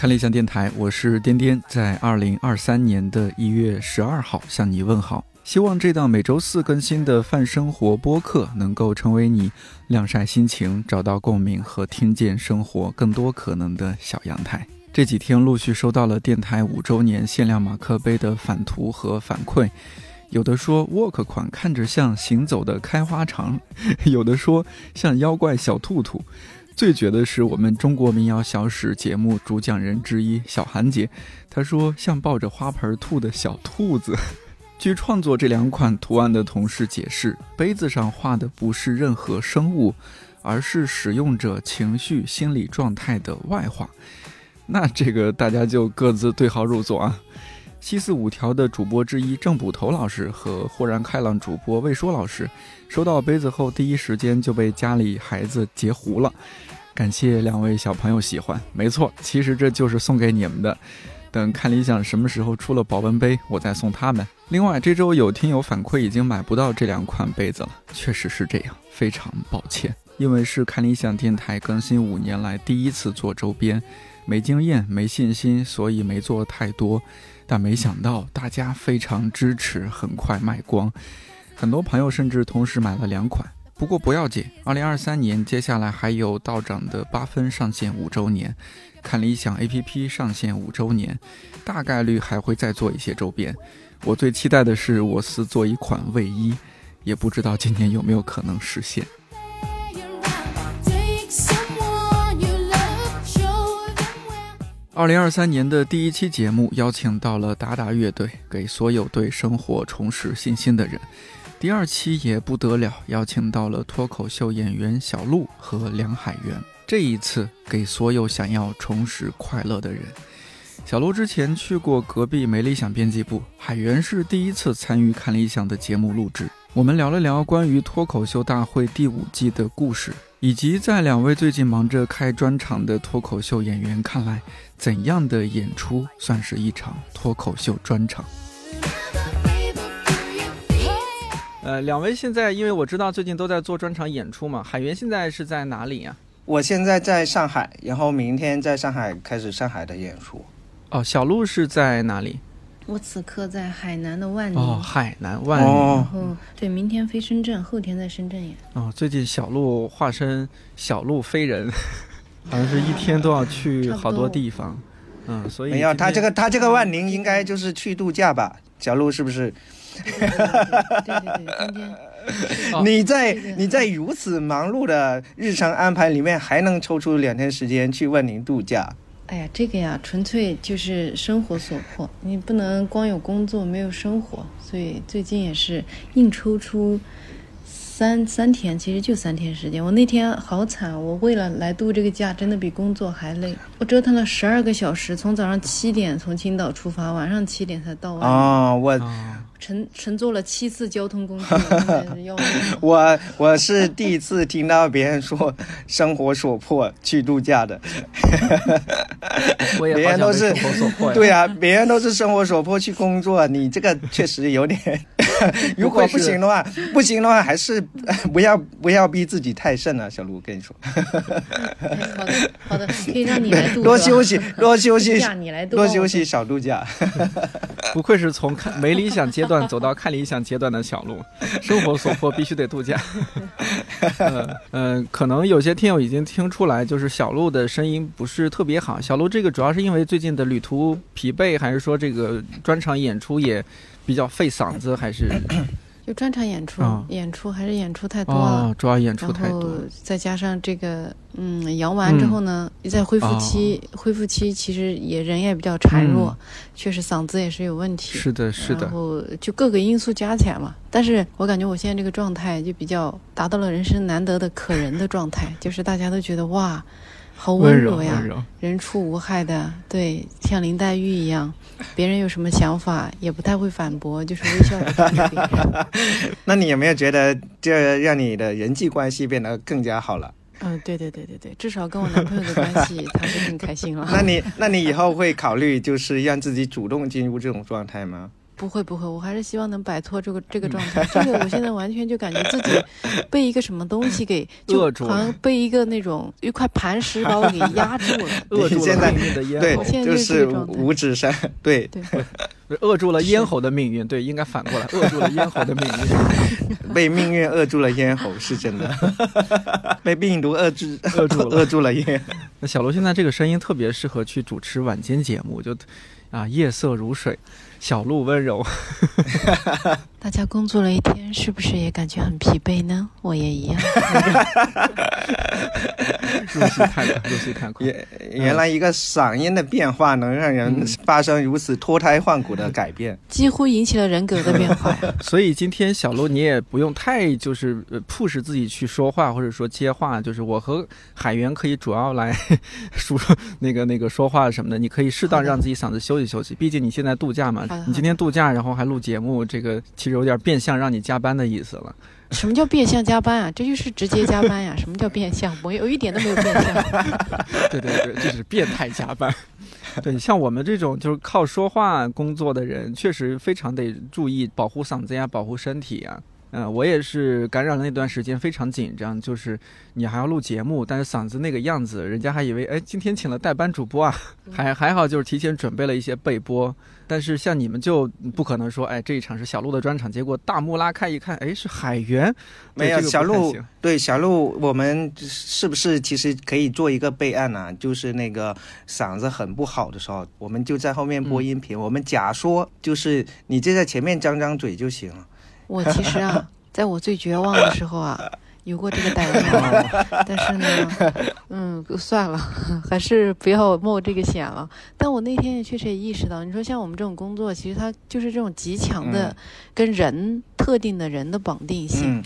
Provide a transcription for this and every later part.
看理想电台，我是颠颠，在二零二三年的一月十二号向你问好。希望这档每周四更新的泛生活播客能够成为你晾晒心情、找到共鸣和听见生活更多可能的小阳台。这几天陆续收到了电台五周年限量马克杯的返图和反馈，有的说 Work 款看着像行走的开花肠，有的说像妖怪小兔兔。最绝的是我们中国民谣小史节目主讲人之一小韩姐，她说像抱着花盆吐的小兔子。据创作这两款图案的同事解释，杯子上画的不是任何生物，而是使用者情绪心理状态的外化。那这个大家就各自对号入座啊。七四五条的主播之一郑捕头老师和豁然开朗主播魏说老师，收到杯子后第一时间就被家里孩子截胡了。感谢两位小朋友喜欢，没错，其实这就是送给你们的。等看理想什么时候出了保温杯，我再送他们。另外，这周有听友反馈已经买不到这两款杯子了，确实是这样，非常抱歉。因为是看理想电台更新五年来第一次做周边，没经验、没信心，所以没做太多。但没想到大家非常支持，很快卖光，很多朋友甚至同时买了两款。不过不要紧，二零二三年接下来还有道长的八分上线五周年，看理想 A P P 上线五周年，大概率还会再做一些周边。我最期待的是我司做一款卫衣，也不知道今年有没有可能实现。二零二三年的第一期节目，邀请到了达达乐队，给所有对生活重拾信心的人。第二期也不得了，邀请到了脱口秀演员小鹿和梁海源。这一次，给所有想要重拾快乐的人。小鹿之前去过隔壁没理想编辑部，海源是第一次参与看理想的节目录制。我们聊了聊关于脱口秀大会第五季的故事。以及在两位最近忙着开专场的脱口秀演员看来，怎样的演出算是一场脱口秀专场？呃，两位现在，因为我知道最近都在做专场演出嘛，海源现在是在哪里呀？我现在在上海，然后明天在上海开始上海的演出。哦，小鹿是在哪里？我此刻在海南的万宁，哦，海南万宁，然后对，明天飞深圳，后天在深圳演。哦，最近小鹿化身小鹿飞人，好像是一天都要去 好多地方，嗯，所以没有他这个他这个万宁应该就是去度假吧？小鹿是不是？对对对，今天你在你在如此忙碌的日常安排里面，还能抽出两天时间去万宁度假？哎呀，这个呀，纯粹就是生活所迫，你不能光有工作没有生活，所以最近也是硬抽出三三天，其实就三天时间。我那天好惨，我为了来度这个假，真的比工作还累。我折腾了十二个小时，从早上七点从青岛出发，晚上七点才到。啊，我乘乘坐了七次交通工具，要我我是第一次听到别人说生活所迫去度假的。我也别人都是。对啊，别人都是生活所迫去工作，你这个确实有点。如果不行的话，不行的话，还是不要不要逼自己太甚了，小卢跟你说。好的好的，可以让你来度，多休息，多休息多休息，少度假。不愧是从看没理想阶段走到看理想阶段的小路，生活所迫必须得度假。呃呃，可能有些听友已经听出来，就是小鹿的声音不是特别好。小鹿这个主要是因为最近的旅途疲惫，还是说这个专场演出也比较费嗓子，还是？就专场演出，啊演出还是演出太多了。哦，主要演出然后太多。再加上这个，嗯，阳完之后呢，在恢复期，恢复期其实也人也比较孱弱，嗯确实嗓子也是有问题。是的，是的然，后就各个因素加起来嘛，但是我感觉我现在这个状态就比较达到了人生难得的可人的状态，就是大家都觉得哇，好温柔柔呀。人畜无害的，对，像林黛玉一样，别人有什么想法也不太会反驳，就是微笑着看着别人。那你有没有觉得这让你的人际关系变得更加好了？嗯，对对对对对，至少跟我男朋友的关系，他是更开心了。那你那你以后会考虑就是让自己主动进入这种状态吗？不会不会，我还是希望能摆脱这个这个状态。这个我现在完全就感觉自己被一个什么东西给 就好像被一个那种一块磐石把我给压住了，扼住了命运的咽喉。对，就是五指山，对对，扼住了咽喉的命运。对，应该反过来，扼住了咽喉的命运，被命运扼住了咽喉，是真的，被病毒扼住扼住扼住了咽。那小罗现在这个声音特别适合去主持晚间节目，就啊，夜色如水。小鹿温柔，大家工作了一天，是不是也感觉很疲惫呢？我也一样。入戏太快，入戏太快。原原来一个嗓音的变化能让人发生如此脱胎换骨的改变，几乎引起了人格的变化。所以今天小鹿你也不用太就是迫使自己去说话，或者说接话，就是我和海源可以主要来说那个那个说话什么的，你可以适当让自己嗓子休息休息。毕竟你现在度假嘛。你今天度假，然后还录节目，这个其实有点变相让你加班的意思了。什么叫变相加班啊？这就是直接加班呀！什么叫变相？我有一点都没有变相。对 对对，这是变态加班。对，像我们这种就是靠说话工作的人，确实非常得注意保护嗓子呀，保护身体呀。嗯，我也是感染了那段时间非常紧张，就是你还要录节目，但是嗓子那个样子，人家还以为哎今天请了代班主播啊，还还好就是提前准备了一些备播。但是像你们就不可能说哎这一场是小鹿的专场，结果大幕拉开一看，哎是海源，没有小鹿，对小鹿，我们是不是其实可以做一个备案呢？就是那个嗓子很不好的时候，我们就在后面播音频，我们假说就是你就在前面张张嘴就行了。我其实啊，在我最绝望的时候啊，有过这个胆量，但是呢，嗯，算了，还是不要冒这个险了。但我那天也确实也意识到，你说像我们这种工作，其实它就是这种极强的跟人特定的人的绑定性。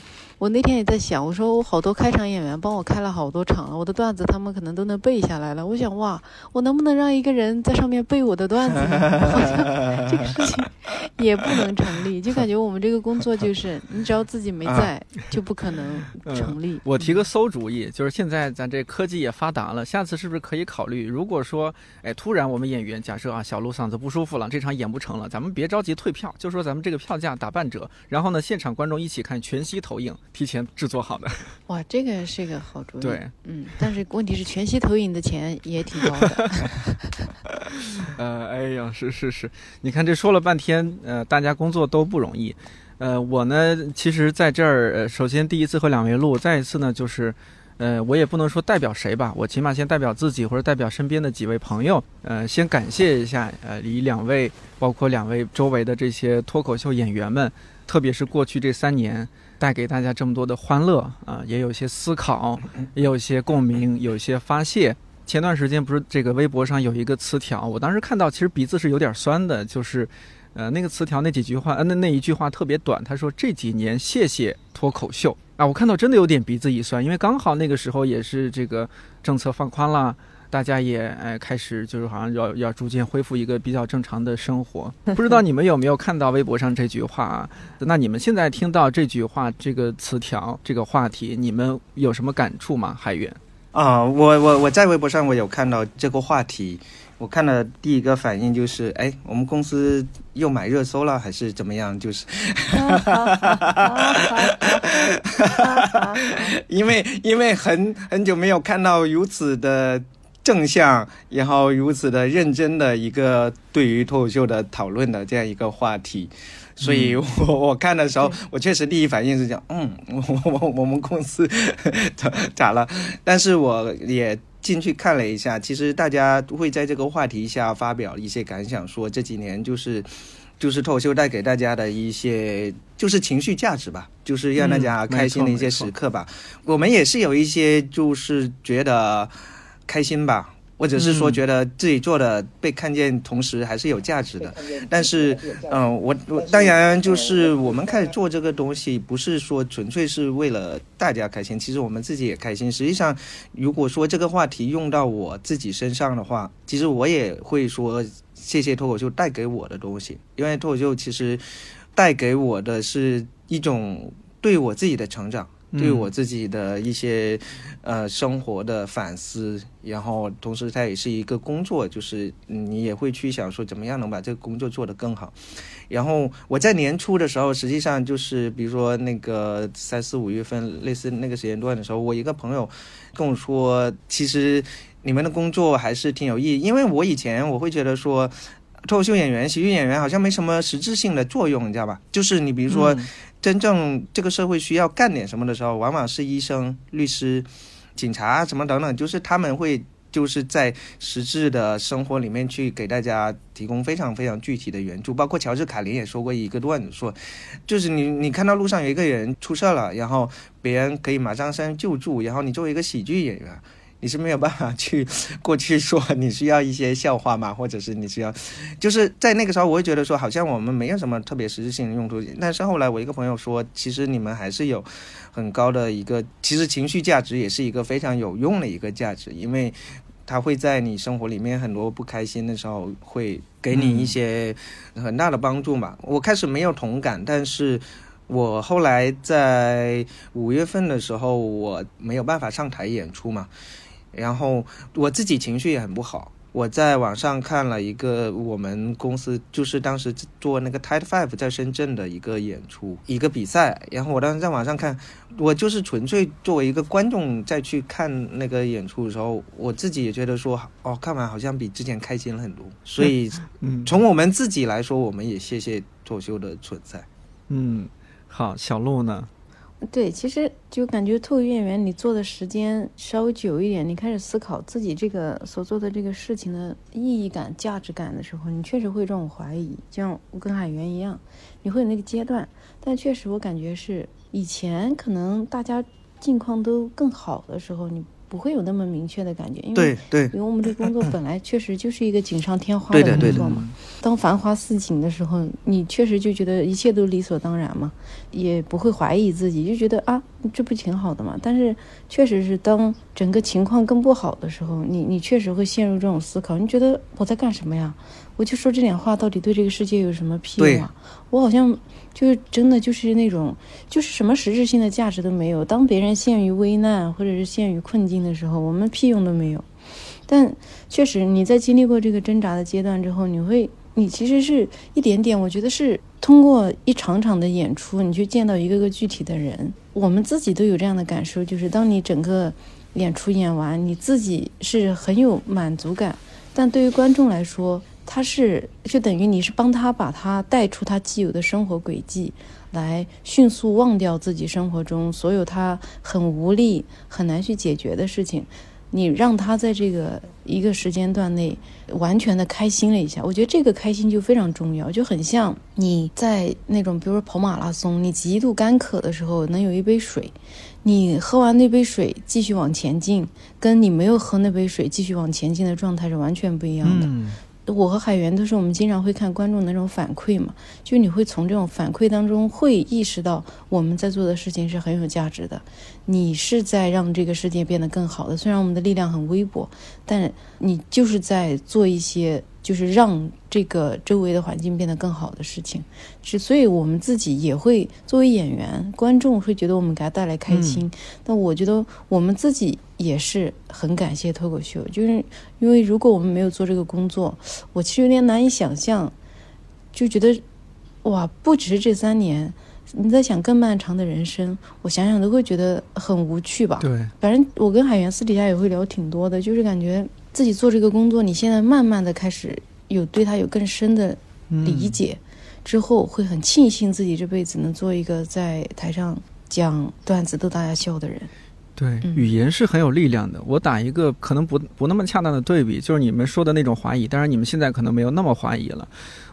我那天也在想，我说我好多开场演员帮我开了好多场了，我的段子他们可能都能背下来了。我想哇，我能不能让一个人在上面背我的段子呢？好像 这个事情也不能成立，就感觉我们这个工作就是你只要自己没在，就不可能成立。我提个馊主意，就是现在咱这科技也发达了，下次是不是可以考虑，如果说哎突然我们演员假设啊小鹿嗓子不舒服了，这场演不成了，咱们别着急退票，就说咱们这个票价打半折，然后呢现场观众一起看全息投影。提前制作好的，哇，这个是一个好主意。对，嗯，但是问题是全息投影的钱也挺高的。呃，哎呀，是是是，你看这说了半天，呃，大家工作都不容易。呃，我呢，其实在这儿，呃，首先第一次和两位录，再一次呢，就是，呃，我也不能说代表谁吧，我起码先代表自己或者代表身边的几位朋友，呃，先感谢一下，呃，以两位，包括两位周围的这些脱口秀演员们，特别是过去这三年。带给大家这么多的欢乐啊，也有一些思考，也有一些共鸣，有一些发泄。前段时间不是这个微博上有一个词条，我当时看到其实鼻子是有点酸的，就是，呃，那个词条那几句话，呃，那那一句话特别短，他说这几年谢谢脱口秀啊，我看到真的有点鼻子一酸，因为刚好那个时候也是这个政策放宽了。大家也哎开始就是好像要要逐渐恢复一个比较正常的生活，不知道你们有没有看到微博上这句话啊？那你们现在听到这句话、这个词条、这个话题，你们有什么感触吗？海源啊，我我我在微博上我有看到这个话题，我看了第一个反应就是，哎，我们公司又买热搜了还是怎么样？就是，因为因为很很久没有看到如此的。正向，然后如此的认真的一个对于脱口秀的讨论的这样一个话题，所以我 我看的时候，我确实第一反应是讲，嗯，我我我们公司 咋咋了？但是我也进去看了一下，其实大家会在这个话题下发表一些感想，说这几年就是就是脱口秀带给大家的一些就是情绪价值吧，就是让大家开心的一些时刻吧。我们也是有一些就是觉得。开心吧，或者是说觉得自己做的被看见，同时还是有价值的。但是，嗯，我我当然就是我们开始做这个东西，不是说纯粹是为了大家开心，其实我们自己也开心。实际上，如果说这个话题用到我自己身上的话，其实我也会说谢谢脱口秀带给我的东西，因为脱口秀其实带给我的是一种对我自己的成长。对我自己的一些呃生活的反思，然后同时它也是一个工作，就是你也会去想说怎么样能把这个工作做得更好。然后我在年初的时候，实际上就是比如说那个三四五月份类似那个时间段的时候，我一个朋友跟我说，其实你们的工作还是挺有意义，因为我以前我会觉得说。脱口秀演员、喜剧演员好像没什么实质性的作用，你知道吧？就是你比如说，真正这个社会需要干点什么的时候，往往是医生、律师、警察什么等等，就是他们会就是在实质的生活里面去给大家提供非常非常具体的援助。包括乔治卡林也说过一个段子，说就是你你看到路上有一个人出事了，然后别人可以马上上救助，然后你作为一个喜剧演员。你是没有办法去过去说你需要一些笑话嘛，或者是你需要，就是在那个时候，我会觉得说好像我们没有什么特别实质性的用途。但是后来我一个朋友说，其实你们还是有很高的一个，其实情绪价值也是一个非常有用的一个价值，因为它会在你生活里面很多不开心的时候，会给你一些很大的帮助嘛。我开始没有同感，但是我后来在五月份的时候，我没有办法上台演出嘛。然后我自己情绪也很不好。我在网上看了一个我们公司就是当时做那个 Tide Five 在深圳的一个演出，一个比赛。然后我当时在网上看，我就是纯粹作为一个观众再去看那个演出的时候，我自己也觉得说，哦，看完好像比之前开心了很多。所以，从我们自己来说，我们也谢谢脱秀的存在。嗯，好，小鹿呢？对，其实就感觉脱口演员，你做的时间稍微久一点，你开始思考自己这个所做的这个事情的意义感、价值感的时候，你确实会这种怀疑。就像我跟海源一样，你会有那个阶段。但确实，我感觉是以前可能大家境况都更好的时候，你。不会有那么明确的感觉，因为对，因为我们这工作本来确实就是一个锦上添花的工作嘛。当繁华似锦的时候，你确实就觉得一切都理所当然嘛，也不会怀疑自己，就觉得啊，这不挺好的嘛。但是确实是当整个情况更不好的时候，你你确实会陷入这种思考，你觉得我在干什么呀？我就说这点话到底对这个世界有什么屁用啊？我好像。就是真的就是那种，就是什么实质性的价值都没有。当别人陷于危难或者是陷于困境的时候，我们屁用都没有。但确实，你在经历过这个挣扎的阶段之后，你会，你其实是一点点，我觉得是通过一场场的演出，你去见到一个个具体的人。我们自己都有这样的感受，就是当你整个演出演完，你自己是很有满足感，但对于观众来说。他是就等于你是帮他把他带出他既有的生活轨迹，来迅速忘掉自己生活中所有他很无力、很难去解决的事情，你让他在这个一个时间段内完全的开心了一下。我觉得这个开心就非常重要，就很像你在那种比如说跑马拉松，你极度干渴的时候能有一杯水，你喝完那杯水继续往前进，跟你没有喝那杯水继续往前进的状态是完全不一样的。我和海源都是我们经常会看观众的那种反馈嘛，就你会从这种反馈当中会意识到我们在做的事情是很有价值的，你是在让这个世界变得更好的。虽然我们的力量很微薄，但你就是在做一些。就是让这个周围的环境变得更好的事情，是，所以我们自己也会作为演员，观众会觉得我们给他带来开心。但我觉得我们自己也是很感谢脱口秀，就是因为如果我们没有做这个工作，我其实有点难以想象，就觉得哇，不只是这三年，你在想更漫长的人生，我想想都会觉得很无趣吧。对，反正我跟海源私底下也会聊挺多的，就是感觉。自己做这个工作，你现在慢慢的开始有对他有更深的理解，之后会很庆幸自己这辈子能做一个在台上讲段子逗大家笑的人。对，语言是很有力量的。我打一个可能不不那么恰当的对比，就是你们说的那种怀疑，当然你们现在可能没有那么怀疑了。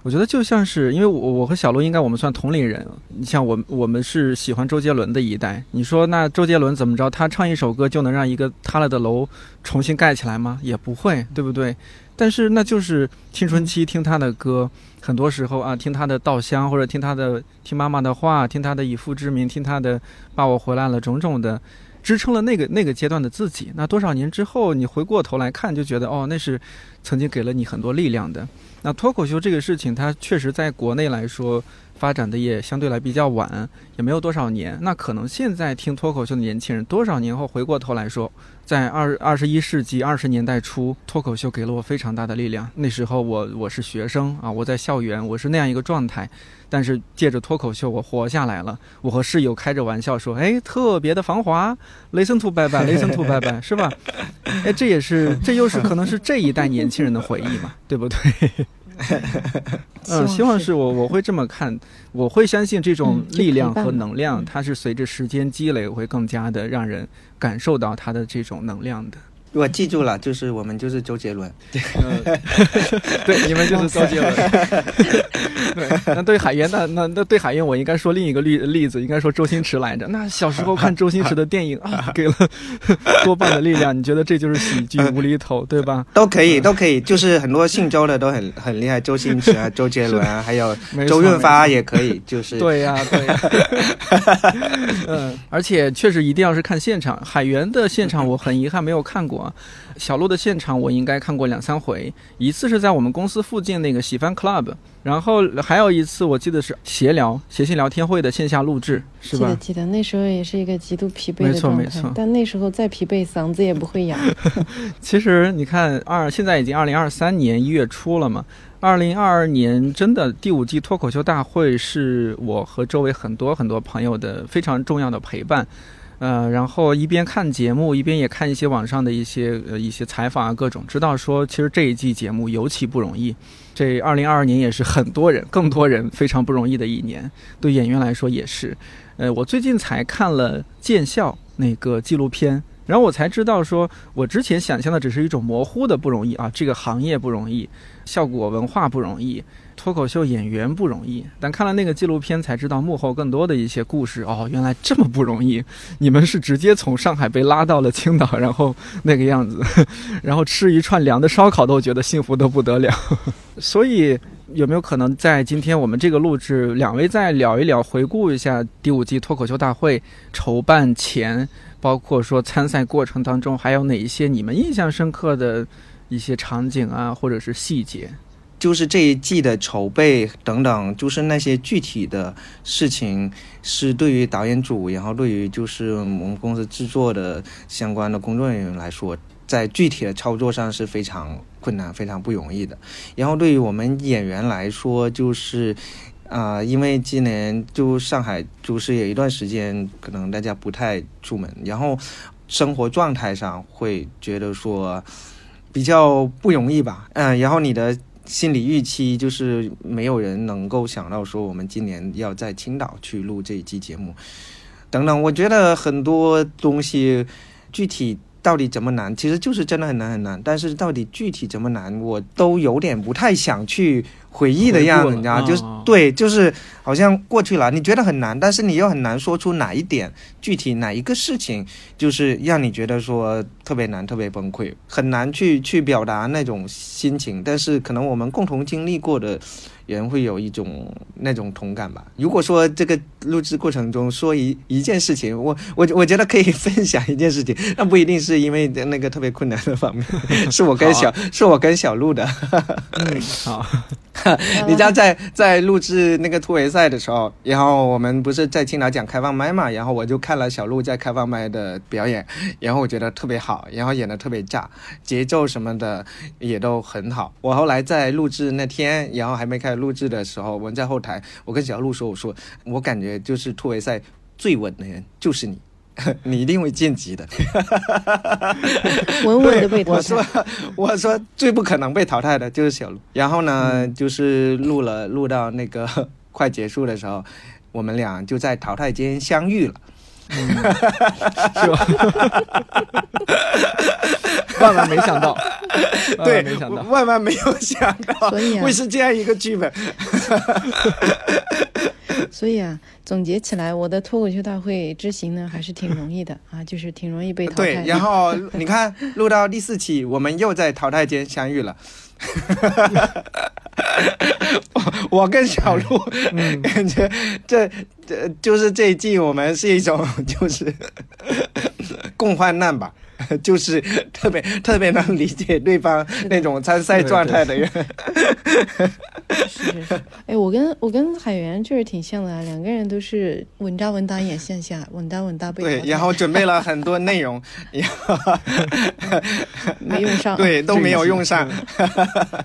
我觉得就像是，因为我我和小鹿应该我们算同龄人，你像我我们是喜欢周杰伦的一代。你说那周杰伦怎么着？他唱一首歌就能让一个塌了的楼重新盖起来吗？也不会，对不对？但是那就是青春期听他的歌，很多时候啊，听他的《稻香》，或者听他的听妈妈的话，听他的以父之名，听他的爸我回来了，种种的。支撑了那个那个阶段的自己，那多少年之后，你回过头来看，就觉得哦，那是曾经给了你很多力量的。那脱口秀这个事情，它确实在国内来说发展的也相对来比较晚，也没有多少年。那可能现在听脱口秀的年轻人，多少年后回过头来说，在二二十一世纪二十年代初，脱口秀给了我非常大的力量。那时候我我是学生啊，我在校园，我是那样一个状态。但是借着脱口秀，我活下来了。我和室友开着玩笑说：“哎，特别的防滑，Listen to 拜拜，Listen to 拜拜，是吧？”哎，这也是，这又是可能是这一代年轻人的回忆嘛，对不对？嗯，希望是我我会这么看，我会相信这种力量和能量，它是随着时间积累，会更加的让人感受到它的这种能量的。我记住了，就是我们就是周杰伦，对，你们就是周杰伦。对，那对海源，那那那对海源，我应该说另一个例例子，应该说周星驰来着。那小时候看周星驰的电影啊，给了多半的力量。你觉得这就是喜剧无厘头，对吧？都可以，都可以，就是很多姓周的都很很厉害，周星驰啊，周杰伦啊，还有周润发也可以，就是对呀，对呀。嗯，而且确实一定要是看现场，海源的现场我很遗憾没有看过。小鹿的现场我应该看过两三回，一次是在我们公司附近那个喜番 club，然后还有一次我记得是闲聊谐星聊天会的线下录制，是吧？记得记得，那时候也是一个极度疲惫的状态，没错没错。但那时候再疲惫，嗓子也不会哑。其实你看，二现在已经二零二三年一月初了嘛，二零二二年真的第五季脱口秀大会是我和周围很多很多朋友的非常重要的陪伴。呃，然后一边看节目，一边也看一些网上的一些呃一些采访啊，各种知道说，其实这一季节目尤其不容易。这二零二二年也是很多人、更多人非常不容易的一年，对演员来说也是。呃，我最近才看了《见笑》那个纪录片，然后我才知道说，我之前想象的只是一种模糊的不容易啊，这个行业不容易，效果文化不容易。脱口秀演员不容易，但看了那个纪录片才知道幕后更多的一些故事哦，原来这么不容易。你们是直接从上海被拉到了青岛，然后那个样子，然后吃一串凉的烧烤都觉得幸福的不得了。所以有没有可能在今天我们这个录制，两位再聊一聊，回顾一下第五季脱口秀大会筹办前，包括说参赛过程当中，还有哪一些你们印象深刻的一些场景啊，或者是细节？就是这一季的筹备等等，就是那些具体的事情，是对于导演组，然后对于就是我们公司制作的相关的工作人员来说，在具体的操作上是非常困难、非常不容易的。然后对于我们演员来说，就是啊，因为今年就上海就是有一段时间，可能大家不太出门，然后生活状态上会觉得说比较不容易吧。嗯，然后你的。心理预期就是没有人能够想到说我们今年要在青岛去录这一期节目，等等。我觉得很多东西具体到底怎么难，其实就是真的很难很难。但是到底具体怎么难，我都有点不太想去。回忆的样子，你知道，就是对，就是好像过去了，你觉得很难，但是你又很难说出哪一点具体哪一个事情，就是让你觉得说特别难、特别崩溃，很难去去表达那种心情。但是可能我们共同经历过的人会有一种那种同感吧。如果说这个录制过程中说一一件事情，我我我觉得可以分享一件事情，那不一定是因为那个特别困难的方面，是我跟小是我跟小鹿的。嗯，好。你知道在在录制那个突围赛的时候，然后我们不是在青岛讲开放麦嘛，然后我就看了小鹿在开放麦的表演，然后我觉得特别好，然后演的特别炸，节奏什么的也都很好。我后来在录制那天，然后还没开始录制的时候，我们在后台，我跟小鹿说，我说我感觉就是突围赛最稳的人就是你。你一定会晋级的，稳稳的被淘汰。我说，我说最不可能被淘汰的就是小鹿。然后呢，就是录了录到那个 快结束的时候，我们俩就在淘汰间相遇了。是吧？万万没想到，对，没想到，万万没有想到，会是这样一个剧本。所以啊，总结起来，我的脱口秀大会之行呢，还是挺容易的 啊，就是挺容易被淘汰。对，然后你看，录到第四期，我们又在淘汰间相遇了。我跟小鹿，感 觉这这就是这一季，我们是一种就是共患难吧。就是特别特别能理解对方那种参赛状态的人。是是是，哎，我跟我跟海源确实挺像的，两个人都是稳扎稳打演线下，稳扎稳打被对，然后准备了很多内容，然后 没用上，对，都没有用上。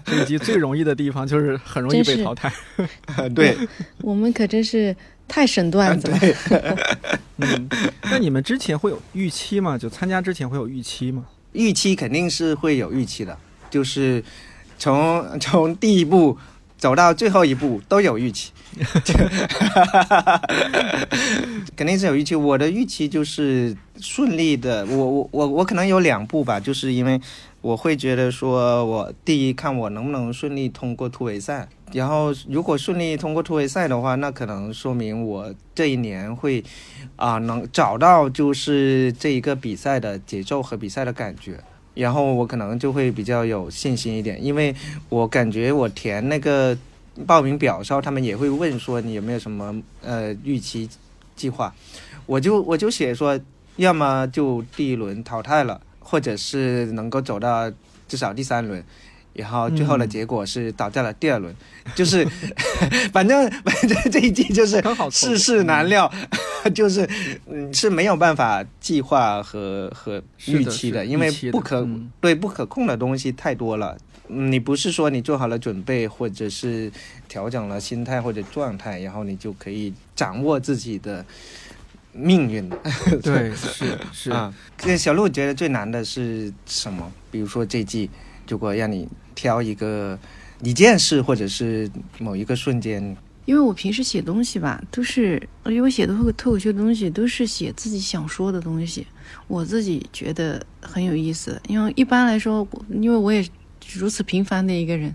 这一集最容易的地方就是很容易被淘汰。对，我们可真是太神段子了。嗯，那你们之前会有预期吗？就参加之前会有预期吗？预期肯定是会有预期的，就是从从第一步走到最后一步都有预期，肯定是有预期。我的预期就是顺利的，我我我我可能有两步吧，就是因为我会觉得说，我第一看我能不能顺利通过突围赛，然后如果顺利通过突围赛的话，那可能说明我这一年会啊能找到就是这一个比赛的节奏和比赛的感觉。然后我可能就会比较有信心一点，因为我感觉我填那个报名表的时候，他们也会问说你有没有什么呃预期计划，我就我就写说，要么就第一轮淘汰了，或者是能够走到至少第三轮，然后最后的结果是倒在了第二轮，就是 反正 反正这一季就是世事难料，就是嗯是没有办法计划和和预期的，是因为不可、嗯。对不可控的东西太多了。嗯你不是说你做好了准备，或者是调整了心态或者状态，然后你就可以掌握自己的命运的。对，是 是。啊，这小鹿觉得最难的是什么？比如说这季，如果让你挑一个一件事，或者是某一个瞬间，因为我平时写东西吧，都是因为我写的脱口脱口秀的东西都是写自己想说的东西，我自己觉得很有意思。因为一般来说，因为我也如此平凡的一个人，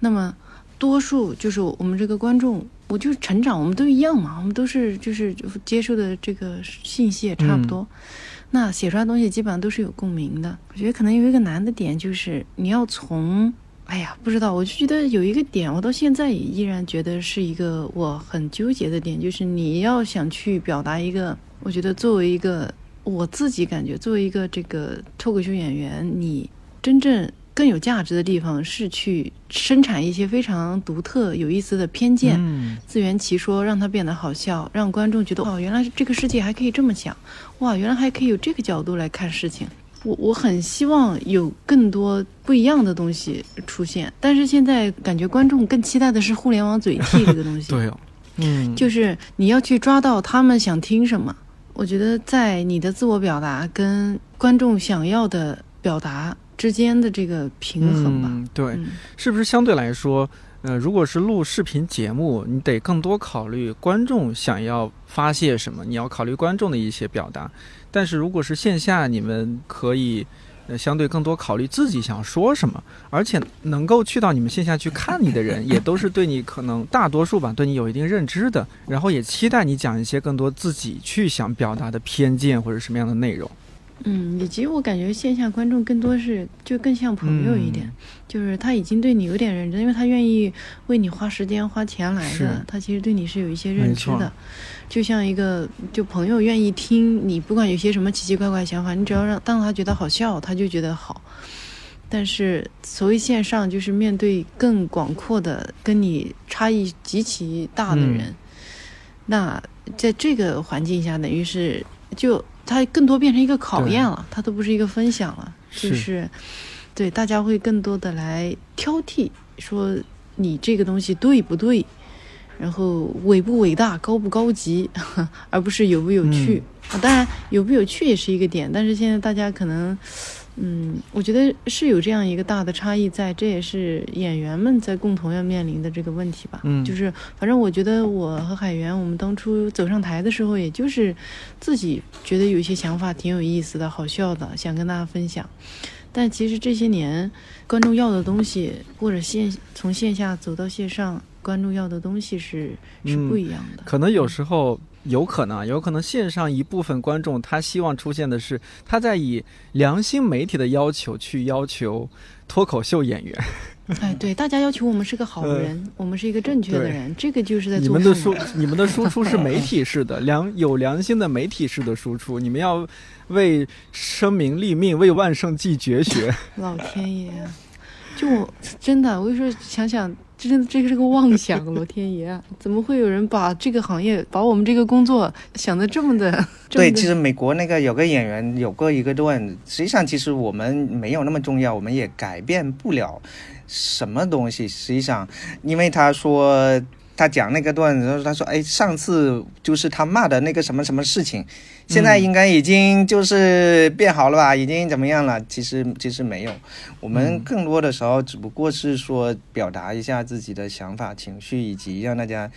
那么多数就是我们这个观众，我就是成长，我们都一样嘛，我们都是就是接受的这个信息也差不多。那写出来的东西基本上都是有共鸣的。我觉得可能有一个难的点就是你要从哎呀，不知道，我就觉得有一个点，我到现在也依然觉得是一个我很纠结的点，就是你要想去表达一个，我觉得作为一个我自己感觉，作为一个这个脱口秀演员，你真正更有价值的地方是去生产一些非常独特、有意思的偏见，嗯，自圆其说，让它变得好笑，让观众觉得哦，原来这个世界还可以这么想，哇，原来还可以有这个角度来看事情。我我很希望有更多不一样的东西出现，但是现在感觉观众更期待的是互联网嘴替这个东西。对哦，嗯，就是你要去抓到他们想听什么。我觉得在你的自我表达跟观众想要的表达之间的这个平衡吧。嗯，对，嗯是不是相对来说，呃，如果是录视频节目，你得更多考虑观众想要发泄什么，你要考虑观众的一些表达。但是如果是线下，你们可以。呃，相对更多考虑自己想说什么，而且能够去到你们线下去看你的人，也都是对你可能大多数吧，对你有一定认知的，然后也期待你讲一些更多自己去想表达的偏见或者什么样的内容。嗯，以及我感觉线下观众更多是就更像朋友一点，嗯。就是他已经对你有点认真，因为他愿意为你花时间花钱来的，他其实对你是有一些认知的，就像一个就朋友愿意听你，不管有些什么奇奇怪怪想法，你只要让当他觉得好笑，他就觉得好。但是所谓线上，就是面对更广阔的、跟你差异极其大的嗯人，那在这个环境下，等于是就它更多变成一个考验了，它都不是一个分享了，就是是对大家会更多的来挑剔，说你这个东西对不对，然后伟不伟大、高不高级，而不是有不有趣。啊，当然有不有趣也是一个点，但是现在大家可能。嗯，我觉得是有这样一个大的差异在，这也是演员们在共同要面临的这个问题吧。嗯就是反正我觉得我和海源，我们当初走上台的时候，也就是自己觉得有一些想法挺有意思的、好笑的，想跟大家分享。但其实这些年，观众要的东西，或者线从线下走到线上，观众要的东西是是嗯不一样的。可能有时候有可能啊，有可能线上一部分观众他希望出现的是他在以良心媒体的要求去要求脱口秀演员，哎，对，大家要求我们是个好人，我们是一个正确的人，这个就是在你们的输，你们的输出是媒体式的，良有良心的媒体式的输出，你们要为生民立命，为万圣继绝学。老天爷，就我真的，我就说想想。这这是个妄想，老天爷，怎么会有人把这个行业、把我们这个工作想的这么的？对，其实美国那个有个演员有过一个段子，实际上其实我们没有那么重要，我们也改变不了什么东西。实际上，因为他说。他讲那个段子，他说：“哎，上次就是他骂的那个什么什么事情，现在应该已经就是变好了吧？已经怎么样了？其实其实没有，我们更多的时候只不过是说表达一下自己的想法、情绪，以及让大家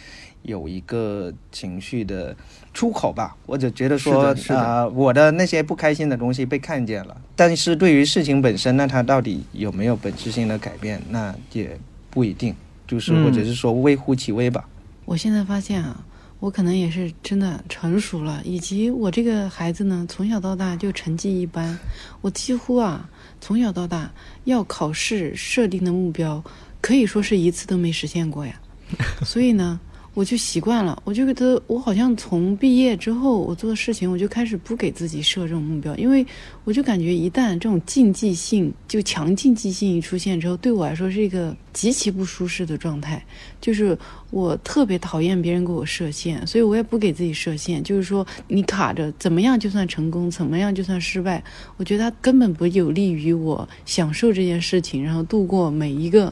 有一个情绪的出口吧。或者觉得说，啊，我的那些不开心的东西被看见了。但是对于事情本身，那它到底有没有本质性的改变，那也不一定。”就是或者是说微乎其微吧。我现在发现啊，我可能也是真的成熟了，以及我这个孩子呢，从小到大就成绩一般。我几乎啊，从小到大要考试设定的目标，可以说是一次都没实现过呀。所以呢。我就习惯了，我就觉得我好像从毕业之后，我做事情我就开始不给自己设这种目标，因为我就感觉一旦这种竞技性就强竞技性一出现之后，对我来说是一个极其不舒适的状态，就是我特别讨厌别人给我设限，所以我也不给自己设限。就是说你卡着怎么样就算成功，怎么样就算失败，我觉得它根本不有利于我享受这件事情，然后度过每一个，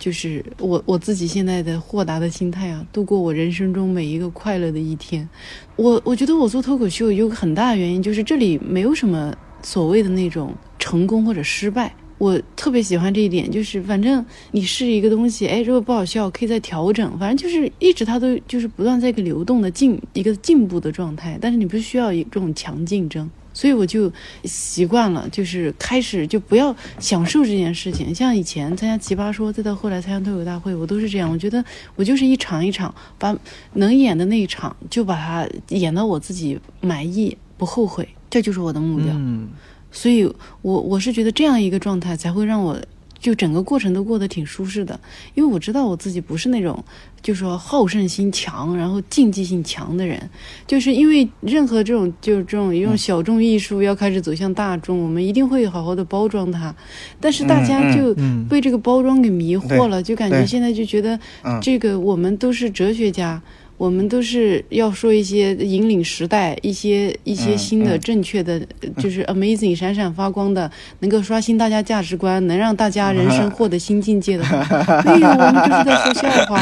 就是我我自己现在的豁达的心态啊，度过。我人生中每一个快乐的一天，我我觉得我做脱口秀有个很大的原因，就是这里没有什么所谓的那种成功或者失败。我特别喜欢这一点，就是反正你试一个东西，哎，如果不好笑，可以再调整，反正就是一直它都就是不断在一个流动的进一个进步的状态，但是你不需要一种强竞争。所以我就习惯了，就是开始就不要享受这件事情。像以前参加奇葩说，再到后来参加脱口大会，我都是这样。我觉得我就是一场一场把能演的那一场就把它演到我自己满意不后悔，这就是我的目标。嗯，所以我我是觉得这样一个状态才会让我。就整个过程都过得挺舒适的，因为我知道我自己不是那种，就说好胜心强，然后竞技性强的人。就是因为任何这种就是这种一种小众艺术要开始走向大众，我们一定会好好的包装它。但是大家就被这个包装给迷惑了，就感觉现在就觉得这个我们都是哲学家。我们都是要说一些引领时代、一些一些新的正确的，就是 amazing 闪闪发光的，能够刷新大家价值观，能让大家人生 获得新境界的。没有，我们就是在说笑话。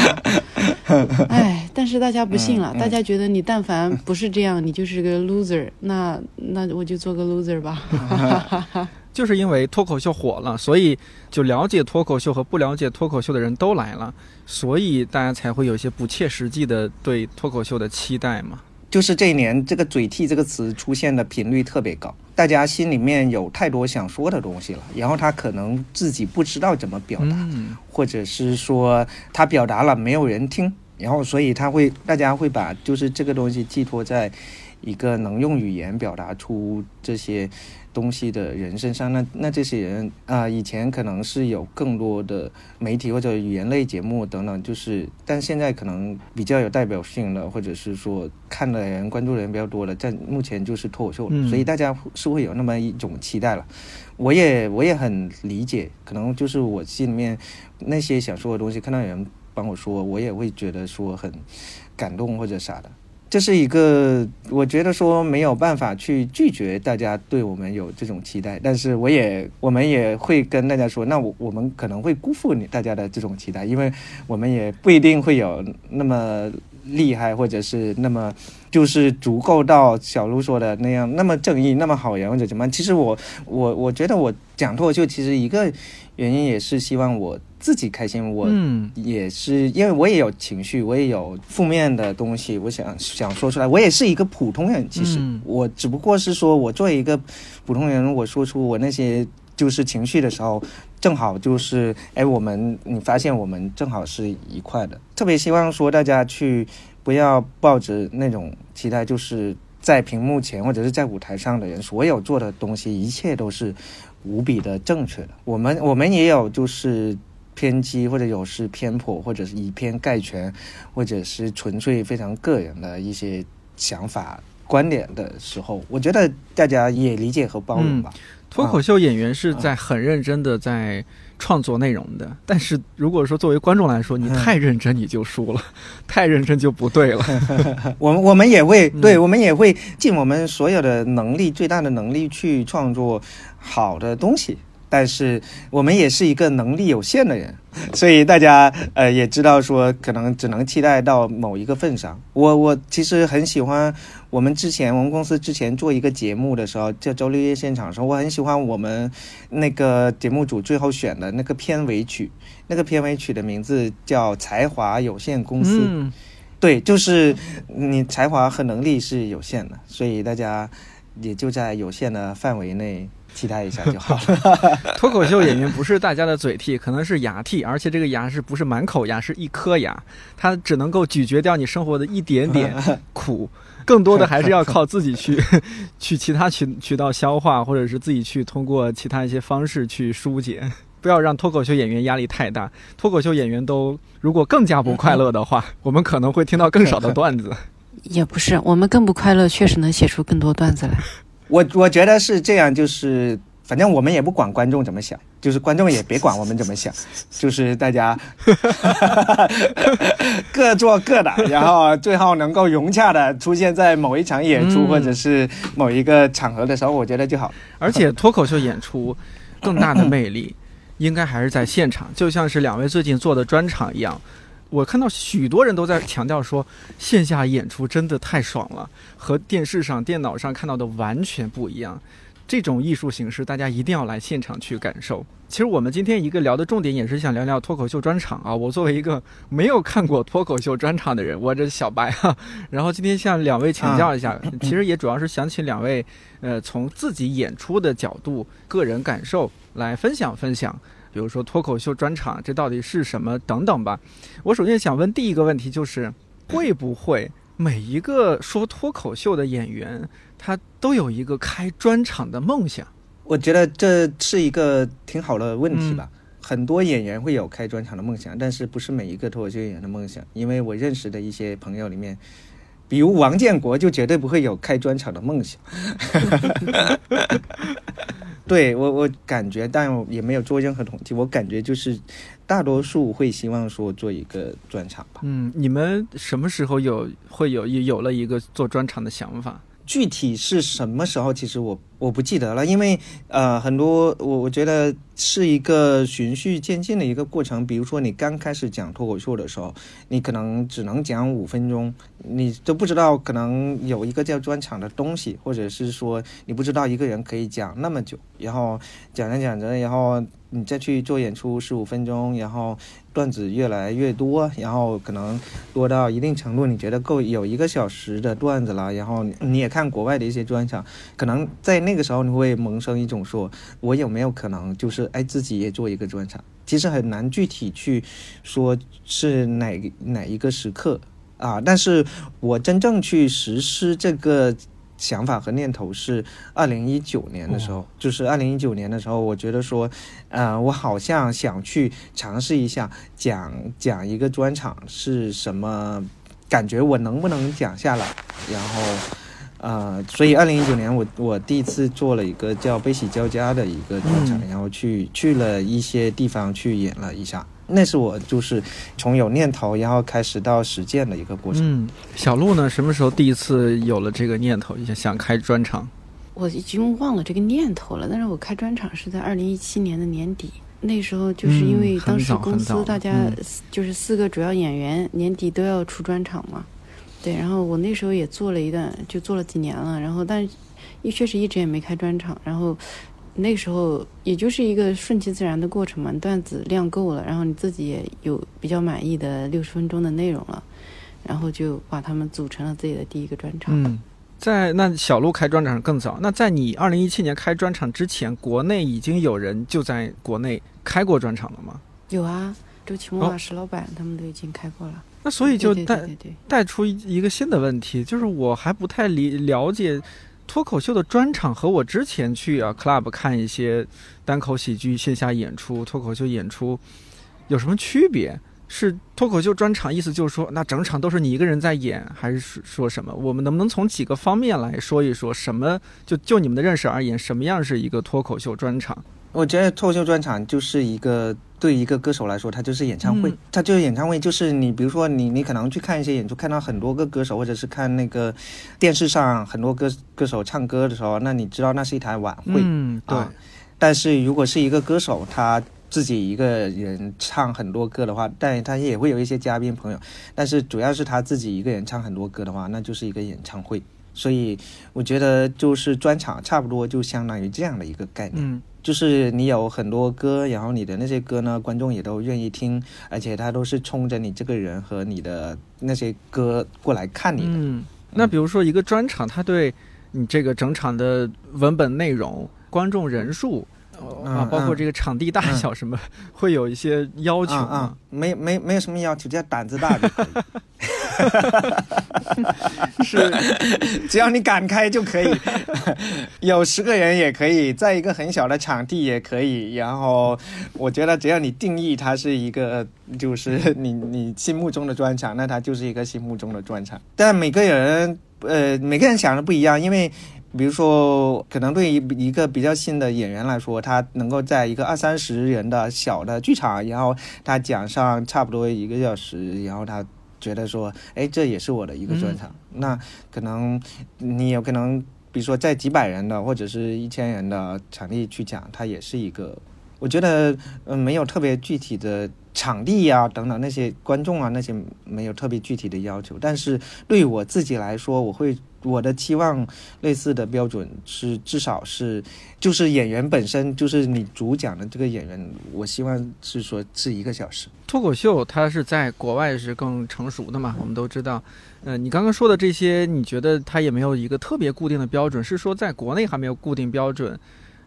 哎，但是大家不信了，大家觉得你但凡不是这样，你就是个 loser。那那我就做个 loser 吧。就是因为脱口秀火了，所以就了解脱口秀和不了解脱口秀的人都来了，所以大家才会有一些不切实际的对脱口秀的期待嘛。就是这一年，这个“嘴替”这个词出现的频率特别高，大家心里面有太多想说的东西了，然后他可能自己不知道怎么表达，或者是说他表达了没有人听，然后所以他会大家会把就是这个东西寄托在一个能用语言表达出这些。东西的人身上，那那这些人啊，以前可能是有更多的媒体或者语言类节目等等，就是，但现在可能比较有代表性的，或者是说看的人、关注的人比较多了，在目前就是脱口秀了，所以大家是会有那么一种期待了。我也我也很理解，可能就是我心里面那些想说的东西，看到有人帮我说，我也会觉得说很感动或者啥的。这是一个，我觉得说没有办法去拒绝大家对我们有这种期待，但是我也我们也会跟大家说，那我我们可能会辜负你大家的这种期待，因为我们也不一定会有那么厉害，或者是那么就是足够到小卢说的那样那么正义、那么好人或者怎么。其实我我我觉得我讲脱口秀，其实一个原因也是希望我。自己开心，我也是，因为我也有情绪，我也有负面的东西，我想想说出来。我也是一个普通人，其实我只不过是说我作为一个普通人，我说出我那些就是情绪的时候，正好就是哎，我们你发现我们正好是一块的。特别希望说大家去不要抱着那种期待，就是在屏幕前或者是在舞台上的人，所有做的东西一切都是无比的正确的。我们我们也有就是。偏激，或者有失偏颇，或者是以偏概全，或者是纯粹非常个人的一些想法观点的时候，我觉得大家也理解和包容吧。脱口秀演员是在很认真的在创作内容的，但是如果说作为观众来说，你太认真你就输了，太认真就不对了。我们我们也会，对我们也会尽我们所有的能力，最大的能力去创作好的东西。但是我们也是一个能力有限的人，所以大家呃也知道说，可能只能期待到某一个份上。我我其实很喜欢我们之前我们公司之前做一个节目的时候，叫周六夜现场的时候，我很喜欢我们那个节目组最后选的那个片尾曲，那个片尾曲的名字叫《才华有限公司》。嗯，对，就是你才华和能力是有限的，所以大家也就在有限的范围内。期待一下就好了。脱口秀演员不是大家的嘴替，可能是牙替，而且这个牙是不是满口牙，是一颗牙，它只能够咀嚼掉你生活的一点点 苦，更多的还是要靠自己去 去其他渠渠道消化，或者是自己去通过其他一些方式去疏解。不要让脱口秀演员压力太大。脱口秀演员都如果更加不快乐的话，我们可能会听到更少的段子。也不是，我们更不快乐，确实能写出更多段子来。我我觉得是这样，就是反正我们也不管观众怎么想，就是观众也别管我们怎么想，就是大家 各做各的，然后最后能够融洽的出现在某一场演出或者是某一个场合的时候，我觉得就好。而且脱口秀演出更大的魅力，应该还是在现场，就像是两位最近做的专场一样。我看到许多人都在强调说，线下演出真的太爽了，和电视上、电脑上看到的完全不一样。这种艺术形式，大家一定要来现场去感受。其实我们今天一个聊的重点也是想聊聊脱口秀专场啊。我作为一个没有看过脱口秀专场的人，我这小白哈。然后今天向两位请教一下，其实也主要是想请两位，呃，从自己演出的角度、个人感受来分享分享。比如说脱口秀专场，这到底是什么等等吧。我首先想问第一个问题就是，会不会每一个说脱口秀的演员，他都有一个开专场的梦想？我觉得这是一个挺好的问题吧。很多演员会有开专场的梦想，但是不是每一个脱口秀演员的梦想。因为我认识的一些朋友里面，比如王建国，就绝对不会有开专场的梦想。对我，我感觉，但也没有做任何统计。我感觉就是，大多数会希望说做一个专场吧。嗯，你们什么时候有会有有了一个做专场的想法？具体是什么时候？其实我我不记得了，因为呃，很多我我觉得是一个循序渐进的一个过程。比如说你刚开始讲脱口秀的时候，你可能只能讲五分钟，你都不知道可能有一个叫专场的东西，或者是说你不知道一个人可以讲那么久，然后讲着讲着，然后你再去做演出十五分钟，然后。段子越来越多，然后可能多到一定程度，你觉得够有一个小时的段子了，然后你也看国外的一些专场，可能在那个时候你会萌生一种说，我有没有可能就是哎自己也做一个专场？其实很难具体去说是哪哪一个时刻啊，但是我真正去实施这个。想法和念头是二零一九年的时候，就是二零一九年的时候，我觉得说，呃，我好像想去尝试一下讲讲一个专场是什么感觉，我能不能讲下来？然后，呃，所以二零一九年我我第一次做了一个叫悲喜交加的一个专场，然后去去了一些地方去演了一下。那是我就是从有念头，然后开始到实践的一个过程。嗯，小鹿呢，什么时候第一次有了这个念头，想想开专场？我已经忘了这个念头了，但是我开专场是在二零一七年的年底，那时候就是因为当时公司大家就是四个主要演员年底都要出专场嘛，对，然后我那时候也做了一段，就做了几年了，然后但一确实一直也没开专场，然后。那时候也就是一个顺其自然的过程嘛，段子量够了，然后你自己也有比较满意的六十分钟的内容了，然后就把他们组成了自己的第一个专场。嗯，在那小鹿开专场更早，那在你二零一七年开专场之前，国内已经有人就在国内开过专场了吗？有啊，周奇墨、石老板他们都已经开过了。那所以就带带出一个新的问题，就是我还不太理了解。脱口秀的专场和我之前去啊 club 看一些单口喜剧线下演出、脱口秀演出有什么区别？是脱口秀专场，意思就是说，那整场都是你一个人在演，还是说什么？我们能不能从几个方面来说一说，什么就就你们的认识而言，什么样是一个脱口秀专场？我觉得脱口秀专场就是一个对一个歌手来说，它就是演唱会，嗯。它就是演唱会，就是你比如说你你可能去看一些演出，看到很多个歌手，或者是看那个电视上很多歌歌手唱歌的时候，那你知道那是一台晚会，嗯，对，啊。但是如果是一个歌手，他自己一个人唱很多歌的话，但他也会有一些嘉宾朋友，但是主要是他自己一个人唱很多歌的话，那就是一个演唱会。所以我觉得就是专场差不多就相当于这样的一个概念，嗯就是你有很多歌，然后你的那些歌呢，观众也都愿意听，而且他都是冲着你这个人和你的那些歌过来看你的。嗯。那比如说一个专场，他对你这个整场的文本内容、观众人数。啊，嗯包括嗯这个场地大小什么，会有一些要求啊吗啊？，没没没有什么要求，只要胆子大就可以。是，只要你敢开就可以，有十个人也可以，在一个很小的场地也可以。然后我觉得只要你定义它是一个，就是你你心目中的专场，那它就是一个心目中的专场。但每个人呃每个人想的不一样，因为。比如说，可能对于一个比较新的演员来说，他能够在一个二三十人的小的剧场，然后他讲上差不多一个小时，然后他觉得说，哎，这也是我的一个专场。那可能你有可能，比如说在几百人的或者是一千人的场地去讲，它也是一个，我觉得嗯没有特别具体的场地呀、等等那些观众啊那些没有特别具体的要求，但是对于我自己来说，我会我的期望类似的标准是至少是就是演员本身就是你主讲的这个演员，我希望是说是一个小时。脱口秀它是在国外是更成熟的嘛？我们都知道，呃，你刚刚说的这些，你觉得它也没有一个特别固定的标准，是说在国内还没有固定标准？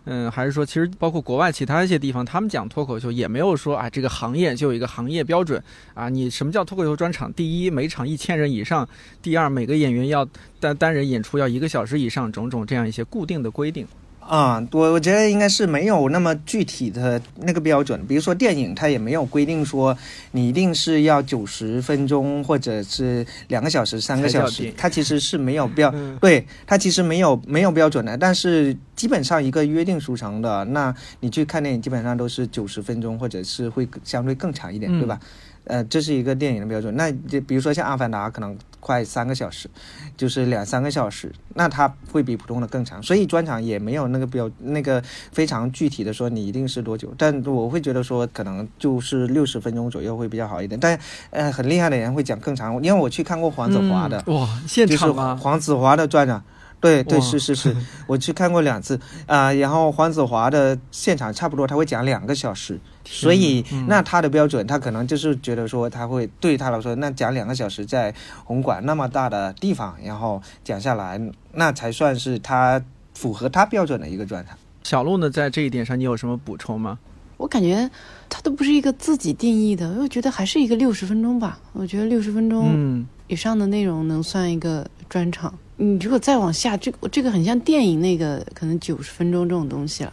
嗯，还是说其实包括国外其他一些地方，他们讲脱口秀也没有说啊，这个行业就有一个行业标准啊。你什么叫脱口秀专场？第一，每场一千人以上；第二，每个演员要单单人演出要一个小时以上，种种这样一些固定的规定。啊、我我觉得应该是没有那么具体的那个标准。比如说电影，它也没有规定说你一定是要九十分钟或者是两个小时、三个小时它其实是没有标，嗯对，它其实没有没有标准的。但是基本上一个约定俗成的，那你去看电影基本上都是九十分钟，或者是会相对更长一点，嗯对吧？呃，这是一个电影的标准。那就比如说像《阿凡达》，可能快三个小时，就是两三个小时，那它会比普通的更长。所以专场也没有那个标那个非常具体的说你一定是多久，但我会觉得说可能就是六十分钟左右会比较好一点。但呃，很厉害的人会讲更长，因为我去看过黄子华的，嗯哇，现就是场吗？黄子华的专场。对对是是是，我去看过两次啊、然后黄子华的现场差不多他会讲两个小时，所以嗯那他的标准，他可能就是觉得说他会对他来说，那讲两个小时在红馆那么大的地方，然后讲下来，那才算是他符合他标准的一个专场。小鹿呢，在这一点上你有什么补充吗？我感觉他都不是一个自己定义的，我觉得还是一个六十分钟吧。我觉得六十分钟嗯以上的内容能算一个专场。你如果再往下，这个这个很像电影那个可能九十分钟这种东西了，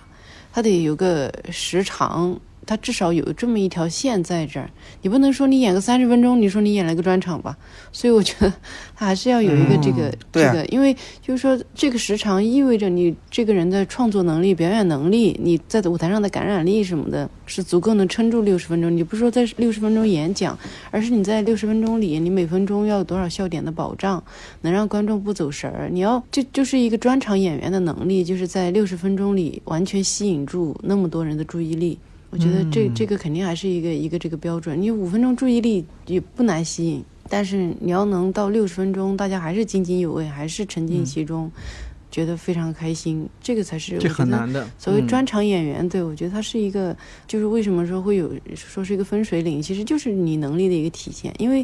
它得有个时长，它至少有这么一条线在这儿。你不能说你演个三十分钟，你说你演了个专场吧？所以我觉得它还是要有一个这个、这个，因为就是说这个时长意味着你这个人的创作能力、表演能力，你在舞台上的感染力什么的，是足够能撑住六十分钟。你不是说在六十分钟演讲，而是你在六十分钟里，你每分钟要有多少笑点的保障，能让观众不走神儿。你要这就是一个专场演员的能力，就是在六十分钟里完全吸引住那么多人的注意力。我觉得这嗯这个肯定还是一个一个这个标准。你五分钟注意力也不难吸引，但是你要能到六十分钟，大家还是津津有味，还是沉浸其中，觉得非常开心，这个才是我这很难的。嗯所谓专场演员，对我觉得他是一个，就是为什么说会有说是一个分水岭，其实就是你能力的一个体现。因为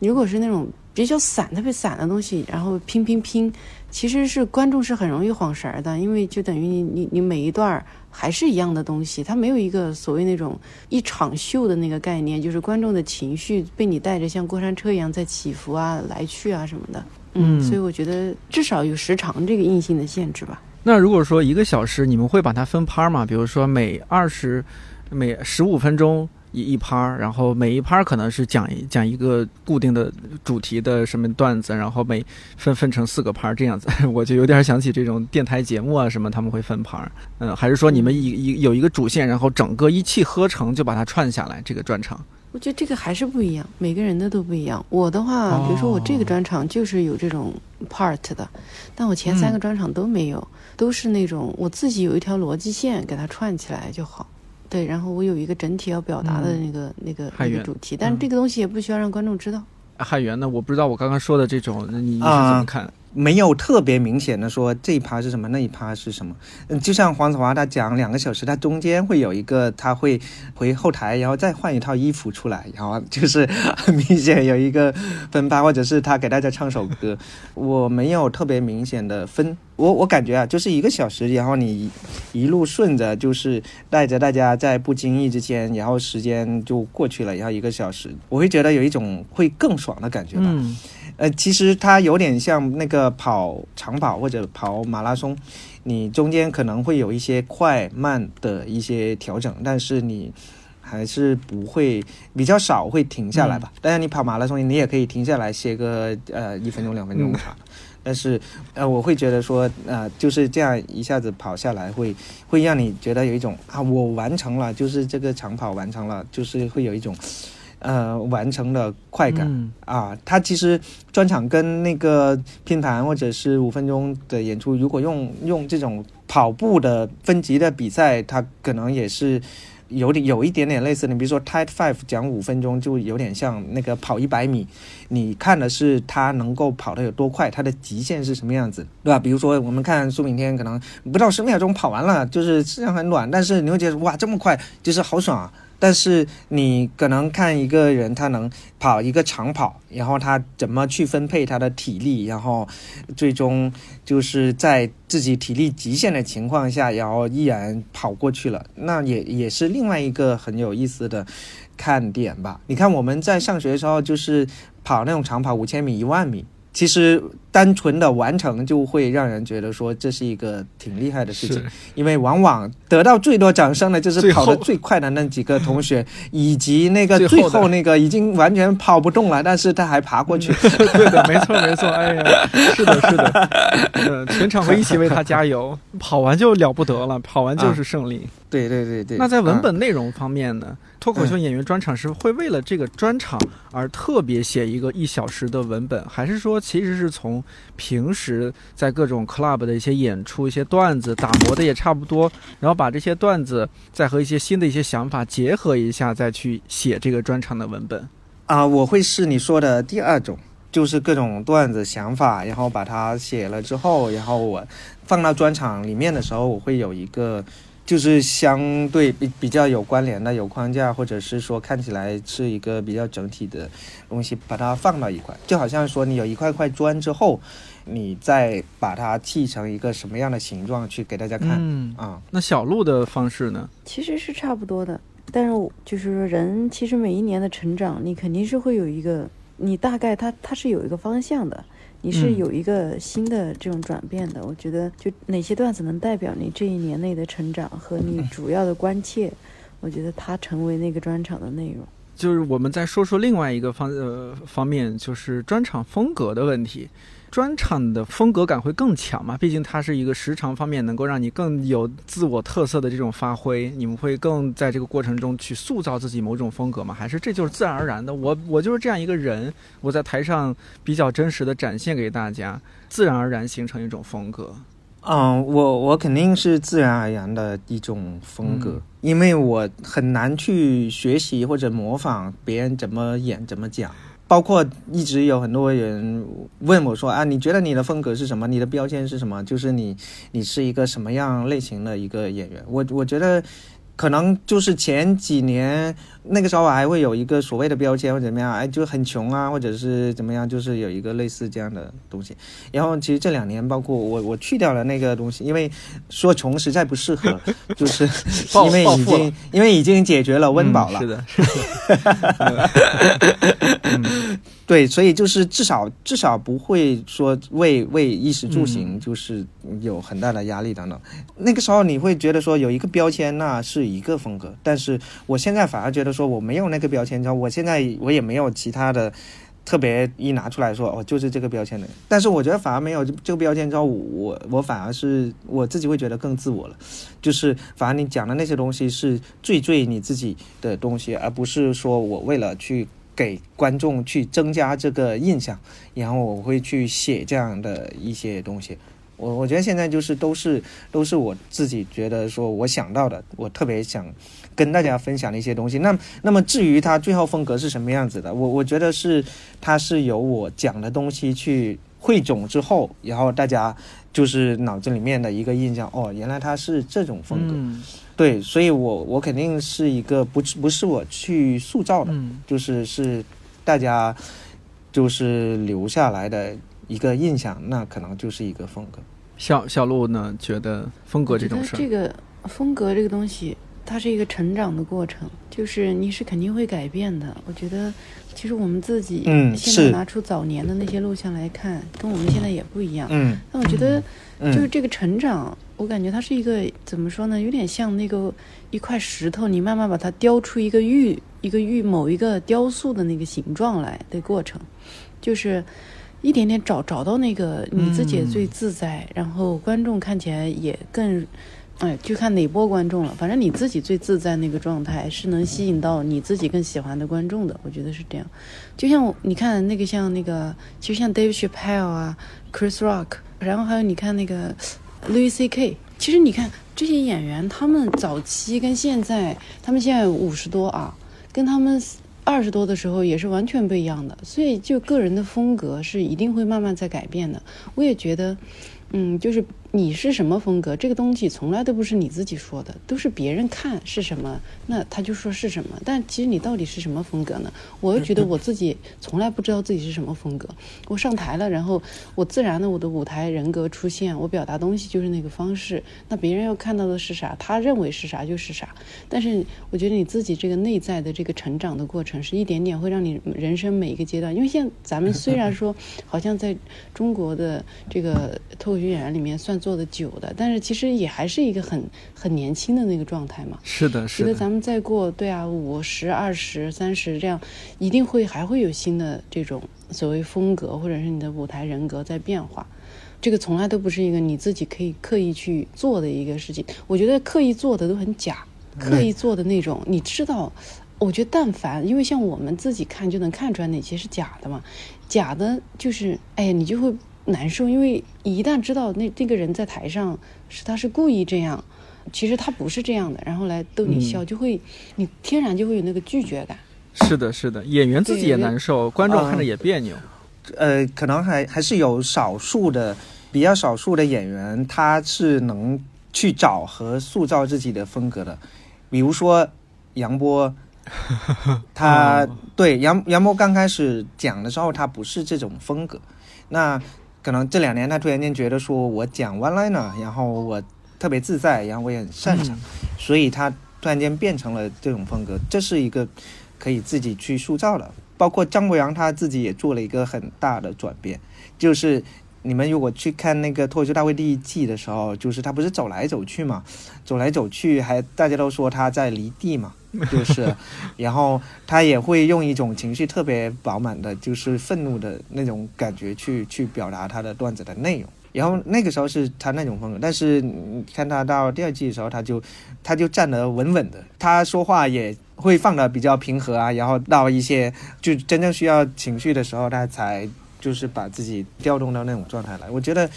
你如果是那种比较散、特别散的东西，然后拼拼拼，其实是观众是很容易晃神儿的，因为就等于你你你每一段儿还是一样的东西，它没有一个所谓那种一场秀的那个概念，就是观众的情绪被你带着像过山车一样在起伏啊、来去啊什么的。嗯所以我觉得至少有时长这个硬性的限制吧。那如果说一个小时，你们会把它分拍吗？比如说每二十、每十五分钟一一趴，然后每一趴可能是讲一讲一个固定的主题的什么段子，然后每分分成四个趴这样子，我就有点想起这种电台节目啊什么，他们会分趴。嗯，还是说你们一一有一个主线，然后整个一气呵成就把它串下来这个专场？我觉得这个还是不一样，每个人的都不一样。我的话，比如说我这个专场就是有这种 part 的，但我前三个专场都没有，都是那种我自己有一条逻辑线给它串起来就好。对，然后我有一个整体要表达的那个那个那个主题，但是这个东西也不需要让观众知道。汉源呢？我不知道我刚刚说的这种，你是怎么看？没有特别明显的说这一趴是什么，那一趴是什么。嗯，就像黄子华他讲两个小时，他中间会有一个他会回后台，然后再换一套衣服出来，然后就是很明显有一个分趴，或者是他给大家唱首歌。我没有特别明显的分，我我感觉啊，就是一个小时，然后你一路顺着，就是带着大家在不经意之间，然后时间就过去了，然后一个小时，我会觉得有一种会更爽的感觉吧。呃，其实它有点像那个跑长跑或者跑马拉松，你中间可能会有一些快慢的一些调整，但是你还是不会比较少会停下来吧。当然，你跑马拉松你也可以停下来歇个呃一分钟两分钟但是呃我会觉得说呃就是这样一下子跑下来会会让你觉得有一种啊我完成了，就是这个长跑完成了，就是会有一种。呃，完成的快感啊！他其实专场跟那个拼盘或者是五分钟的演出，如果用用这种跑步的分级的比赛，它可能也是有点有一点点类似你。比如说 Tide Five 讲五分钟，就有点像那个跑一百米，你看的是他能够跑的有多快，他的极限是什么样子，对吧？比如说我们看苏炳添，可能不到十秒钟跑完了，就是实际上很短，但是你会觉得哇，这么快，就是好爽啊！但是你可能看一个人，他能跑一个长跑，然后他怎么去分配他的体力，然后最终就是在自己体力极限的情况下，然后依然跑过去了，那也也是另外一个很有意思的看点吧。你看我们在上学的时候，就是跑那种长跑，五千米、一万米。其实单纯的完成就会让人觉得说这是一个挺厉害的事情，因为往往得到最多掌声的就是跑得最快的那几个同学，以及那个 最后那个已经完全跑不动了，但是他还爬过去。对的，没错没错，哎呀，是的是的，全场会一起为他加油，跑完就了不得了，跑完就是胜利。对对对对。那在文本内容方面呢？脱口秀演员专场是会为了这个专场而特别写一个一小时的文本，还是说其实是从平时在各种 club 的一些演出、一些段子打磨的也差不多，然后把这些段子再和一些新的一些想法结合一下，再去写这个专场的文本？啊，我会是你说的第二种，就是各种段子想法，然后把它写了之后，然后我放到专场里面的时候，我会有一个。就是相对比比较有关联的、有框架，或者是说看起来是一个比较整体的东西，把它放到一块，就好像说你有一块块砖之后，你再把它砌成一个什么样的形状去给大家看。嗯啊，那小鹿的方式呢？其实是差不多的，但是就是说人其实每一年的成长，你肯定是会有一个，你大概它它是有一个方向的。你是有一个新的这种转变的，我觉得就哪些段子能代表你这一年内的成长和你主要的关切，我觉得它成为那个专场的内容。就是我们再说说另外一个方呃方面，就是专场风格的问题。专场的风格感会更强嘛？毕竟它是一个时长方面能够让你更有自我特色的这种发挥，你们会更在这个过程中去塑造自己某种风格吗？还是这就是自然而然的？我我就是这样一个人，我在台上比较真实的展现给大家，自然而然形成一种风格。嗯，我我肯定是自然而然的一种风格，因为我很难去学习或者模仿别人怎么演怎么讲。包括一直有很多人问我说啊，你觉得你的风格是什么？你的标签是什么？就是你，你是一个什么样类型的一个演员？我我觉得。可能就是前几年那个时候还会有一个所谓的标签或者怎么样，哎，就很穷啊，或者是怎么样，就是有一个类似这样的东西。然后其实这两年，包括我，我去掉了那个东西，因为说穷实在不适合，就是因为已经因为已经解决了温饱了。是的。对，所以就是至少至少不会说为为衣食住行就是有很大的压力等等。那个时候你会觉得说有一个标签那是一个风格，但是我现在反而觉得说我没有那个标签之后，我现在我也没有其他的特别一拿出来说哦就是这个标签的。但是我觉得反而没有这个标签之后，我我反而是我自己会觉得更自我了，就是反而你讲的那些东西是最最你自己的东西，而不是说我为了去。给观众去增加这个印象，然后我会去写这样的一些东西。我我觉得现在就是都是都是我自己觉得说我想到的，我特别想跟大家分享的一些东西。那那么至于他最后风格是什么样子的，我我觉得是它是由我讲的东西去汇总之后，然后大家就是脑子里面的一个印象。哦，原来他是这种风格。对，所以，我我肯定是一个不不是我去塑造的，就是是大家就是留下来的一个印象，那可能就是一个风格。小小鹿呢，觉得风格这种事儿，这个风格这个东西，它是一个成长的过程，就是你是肯定会改变的。我觉得，其实我们自己现在拿出早年的那些录像来看，跟我们现在也不一样。嗯，那我觉得，就是这个成长。我感觉它是一个怎么说呢？有点像那个一块石头，你慢慢把它雕出一个玉，一个玉某一个雕塑的那个形状来的过程，就是一点点找找到那个你自己最自在，然后观众看起来也更，哎，就看哪波观众了。反正你自己最自在那个状态是能吸引到你自己更喜欢的观众的。我觉得是这样。就像你看那个像那个，其实像 Dave Chappelle 啊，Chris Rock，然后还有你看那个。Louis C.K. 其实你看这些演员，他们早期跟现在，他们现在五十多啊，跟他们二十多的时候也是完全不一样的。所以就个人的风格是一定会慢慢在改变的。我也觉得，嗯，就是。你是什么风格？这个东西从来都不是你自己说的，都是别人看是什么，那他就说是什么。但其实你到底是什么风格呢？我又觉得我自己从来不知道自己是什么风格。我上台了，然后我自然的我的舞台人格出现，我表达东西就是那个方式。那别人要看到的是啥？他认为是啥就是啥。但是我觉得你自己这个内在的这个成长的过程，是一点点会让你人生每一个阶段。因为现在咱们虽然说好像在中国的这个脱演员里面算。做的久的，但是其实也还是一个很很年轻的那个状态嘛。是的，是的。觉得咱们再过对啊，五十、二十、三十这样，一定会还会有新的这种所谓风格，或者是你的舞台人格在变化。这个从来都不是一个你自己可以刻意去做的一个事情。我觉得刻意做的都很假，刻意做的那种，你知道？我觉得但凡，因为像我们自己看就能看出来哪些是假的嘛。假的就是，哎呀，你就会。难受，因为一旦知道那这个人在台上是他是故意这样，其实他不是这样的，然后来逗你笑，就会你天然就会有那个拒绝感。是的，是的，演员自己也难受，观众看着也别扭。呃，可能还还是有少数的比较少数的演员，他是能去找和塑造自己的风格的，比如说杨波，他对杨杨波刚开始讲的时候，他不是这种风格，那。可能这两年他突然间觉得说，我讲 one liner，然后我特别自在，然后我也很擅长，所以他突然间变成了这种风格，这是一个可以自己去塑造的。包括张国阳他自己也做了一个很大的转变，就是你们如果去看那个脱口秀大会第一季的时候，就是他不是走来走去嘛，走来走去还大家都说他在离地嘛。就是，然后他也会用一种情绪特别饱满的，就是愤怒的那种感觉去去表达他的段子的内容。然后那个时候是他那种风格，但是你看他到第二季的时候，他就他就站得稳稳的，他说话也会放的比较平和啊。然后到一些就真正需要情绪的时候，他才就是把自己调动到那种状态来。我觉得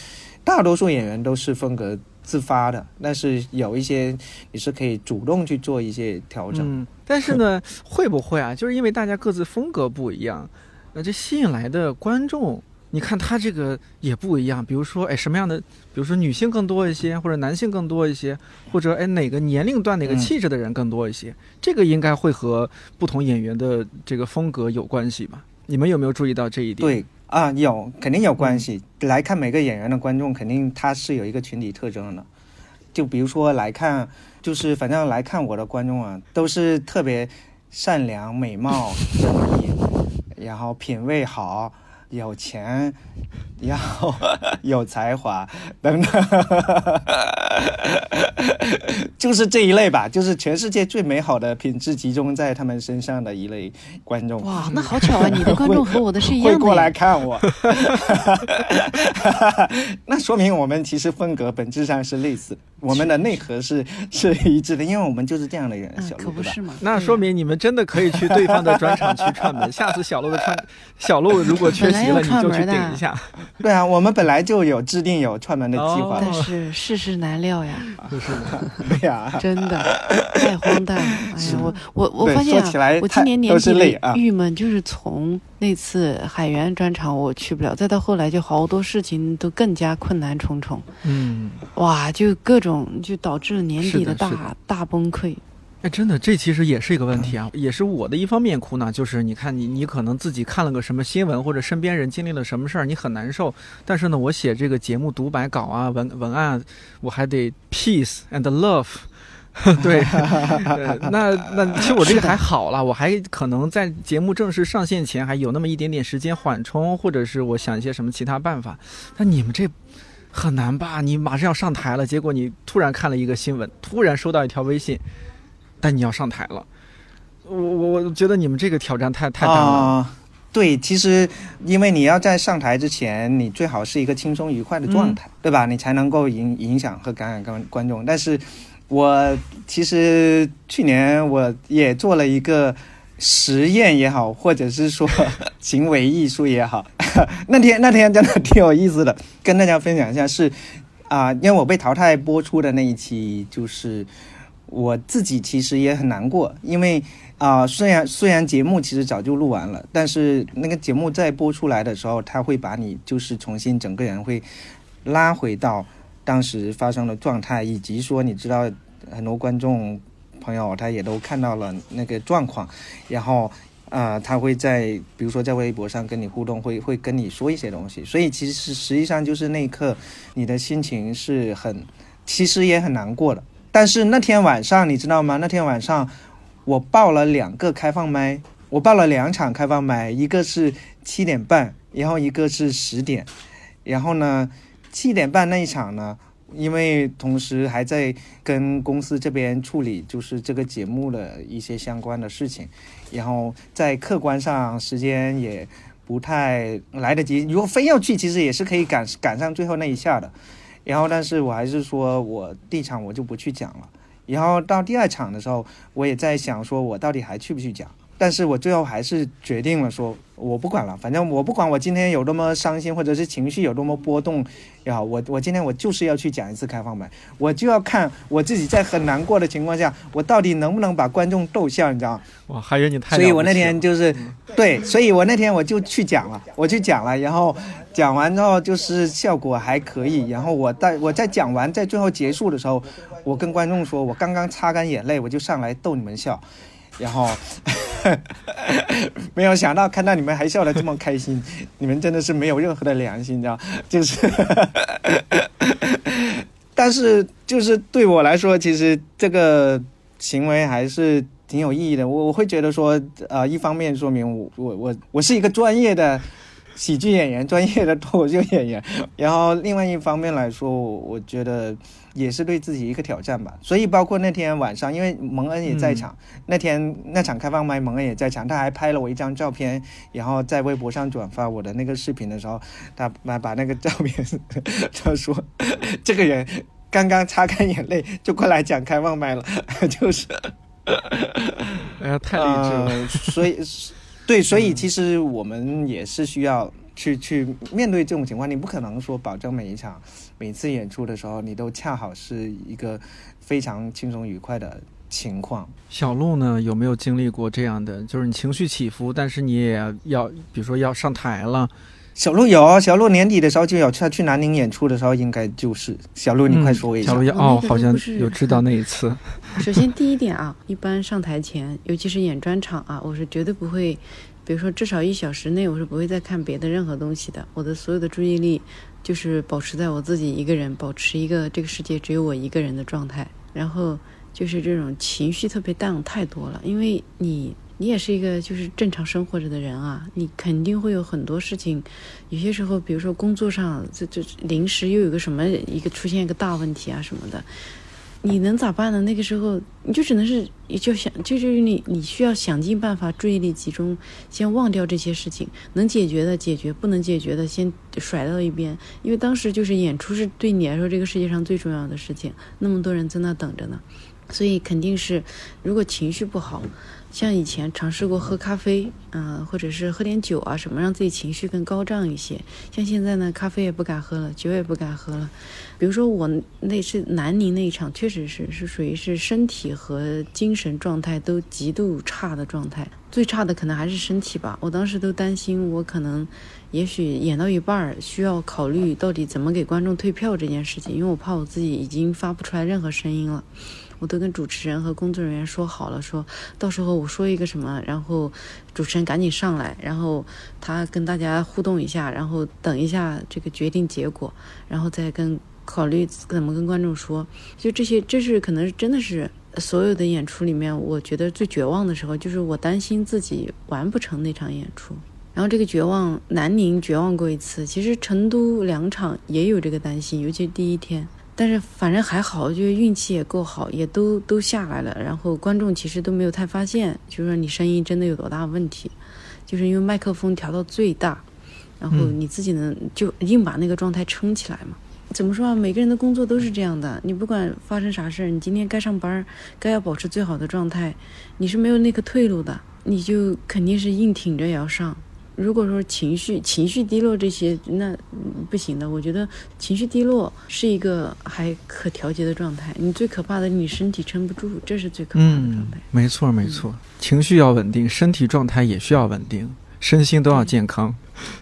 大多数演员都是风格。自发的，但是有一些你是可以主动去做一些调整。嗯，但是呢，会不会啊？就是因为大家各自风格不一样，那这吸引来的观众，你看他这个也不一样。比如说，哎，什么样的？比如说女性更多一些，或者男性更多一些，或者哎哪个年龄段、哪个气质的人更多一些？这个应该会和不同演员的这个风格有关系吧？你们有没有注意到这一点？对。啊，有肯定有关系。来看每个演员的观众，肯定他是有一个群体特征的。就比如说来看，就是反正来看我的观众啊，都是特别善良、美貌、正义，然后品味好，有钱，然后 有才华等等，就是这一类吧，就是全世界最美好的品质集中在他们身上的一类观众。哇，那好巧啊！你的观众和我的是一样的。会过来看我，那说明我们其实风格本质上是类似的。我们的内核是是一致的，因为我们就是这样的人。小鹿，可不是嘛？那说明你们真的可以去对方的专场去串门。下次小鹿的串，小鹿如果缺席了，你就去顶一下。对啊，我们本来就有制定有串门的计划，但是世事难料呀。就是对呀，真的太荒诞了。哎呀，我我我发现啊，我今年年底的郁闷就是从那次海源专场我去不了，再到后来就好多事情都更加困难重重。嗯，哇，就各种。就导致了年底的大大崩溃。哎，真的，这其实也是一个问题啊，也是我的一方面苦恼。就是你看，你你可能自己看了个什么新闻，或者身边人经历了什么事儿，你很难受。但是呢，我写这个节目独白稿啊，文文案，我还得 peace and love。对，那那其实我这个还好了，我还可能在节目正式上线前还有那么一点点时间缓冲，或者是我想一些什么其他办法。那你们这。很难吧？你马上要上台了，结果你突然看了一个新闻，突然收到一条微信，但你要上台了。我我我觉得你们这个挑战太太大了。对，其实因为你要在上台之前，你最好是一个轻松愉快的状态，对吧？你才能够影影响和感染观观众。但是，我其实去年我也做了一个。实验也好，或者是说 行为艺术也好，那天那天真的挺有意思的，跟大家分享一下是啊，因为我被淘汰播出的那一期，就是我自己其实也很难过，因为啊，虽然虽然节目其实早就录完了，但是那个节目在播出来的时候，他会把你就是重新整个人会拉回到当时发生的状态，以及说你知道很多观众。朋友，他也都看到了那个状况，然后，啊，他会在比如说在微博上跟你互动，会会跟你说一些东西，所以其实实际上就是那一刻你的心情是很，其实也很难过的。但是那天晚上你知道吗？那天晚上我报了两个开放麦，我报了两场开放麦，一个是七点半，然后一个是十点，然后呢，七点半那一场呢。因为同时还在跟公司这边处理，就是这个节目的一些相关的事情，然后在客观上时间也不太来得及。如果非要去，其实也是可以赶赶上最后那一下的。然后，但是我还是说我第一场我就不去讲了。然后到第二场的时候，我也在想，说我到底还去不去讲？但是我最后还是决定了，说我不管了，反正我不管我今天有多么伤心，或者是情绪有多么波动也好，我我今天我就是要去讲一次开放麦，我就要看我自己在很难过的情况下，我到底能不能把观众逗笑，你知道吗？哇，还有你太，所以我那天就是对，所以我那天我就去讲了，我去讲了，然后讲完之后就是效果还可以，然后我在我在讲完在最后结束的时候，我跟观众说，我刚刚擦干眼泪，我就上来逗你们笑。然后 没有想到看到你们还笑得这么开心，你们真的是没有任何的良心，你知道？就是，但是就是对我来说，其实这个行为还是挺有意义的。我我会觉得说，呃，一方面说明我我我我是一个专业的喜剧演员，专业的脱口秀演员。然后另外一方面来说，我觉得。也是对自己一个挑战吧，所以包括那天晚上，因为蒙恩也在场，那天那场开放麦，蒙恩也在场，他还拍了我一张照片，然后在微博上转发我的那个视频的时候，他把把那个照片，他说这个人刚刚擦干眼泪就过来讲开放麦了，就是，哎呀，太励志了，所以对，所以其实我们也是需要。去去面对这种情况，你不可能说保证每一场、每次演出的时候，你都恰好是一个非常轻松愉快的情况。小鹿呢，有没有经历过这样的？就是你情绪起伏，但是你也要，比如说要上台了。小鹿有，小鹿年底的时候就有去去南宁演出的时候，应该就是小鹿，你快说一下。小鹿哦，好像有知道那一次。首先第一点啊，一般上台前，尤其是演专场啊，我是绝对不会。比如说，至少一小时内，我是不会再看别的任何东西的。我的所有的注意力就是保持在我自己一个人，保持一个这个世界只有我一个人的状态。然后就是这种情绪特别淡太多了，因为你你也是一个就是正常生活着的人啊，你肯定会有很多事情，有些时候，比如说工作上这这临时又有个什么一个出现一个大问题啊什么的，你能咋办呢？那个时候你就只能是你就想就是你你需要想尽办法注意力集中，先忘掉这些事情，能解决的解决，不能解决的先甩到一边，因为当时就是演出是对你来说这个世界上最重要的事情，那么多人在那等着呢，所以肯定是如果情绪不好。像以前尝试过喝咖啡，嗯，或者是喝点酒啊什么，让自己情绪更高涨一些。像现在呢，咖啡也不敢喝了，酒也不敢喝了。比如说我那是南宁那一场，确实是是属于是身体和精神状态都极度差的状态，最差的可能还是身体吧。我当时都担心我可能，也许演到一半儿需要考虑到底怎么给观众退票这件事情，因为我怕我自己已经发不出来任何声音了。我都跟主持人和工作人员说好了，说到时候我说一个什么，然后主持人赶紧上来，然后他跟大家互动一下，然后等一下这个决定结果，然后再跟考虑怎么跟观众说。就这些，这是可能真的是所有的演出里面，我觉得最绝望的时候，就是我担心自己完不成那场演出。然后这个绝望，南宁绝望过一次，其实成都两场也有这个担心，尤其第一天。但是反正还好，就是运气也够好，也都都下来了。然后观众其实都没有太发现，就是说你声音真的有多大问题，就是因为麦克风调到最大，然后你自己能就硬把那个状态撑起来嘛。怎么说啊？每个人的工作都是这样的，你不管发生啥事儿，你今天该上班，该要保持最好的状态，你是没有那个退路的，你就肯定是硬挺着也要上。如果说情绪情绪低落这些，那不行的。我觉得情绪低落是一个还可调节的状态。你最可怕的，你身体撑不住，这是最可怕的状态。没错，没错，情绪要稳定，身体状态也需要稳定，身心都要健康。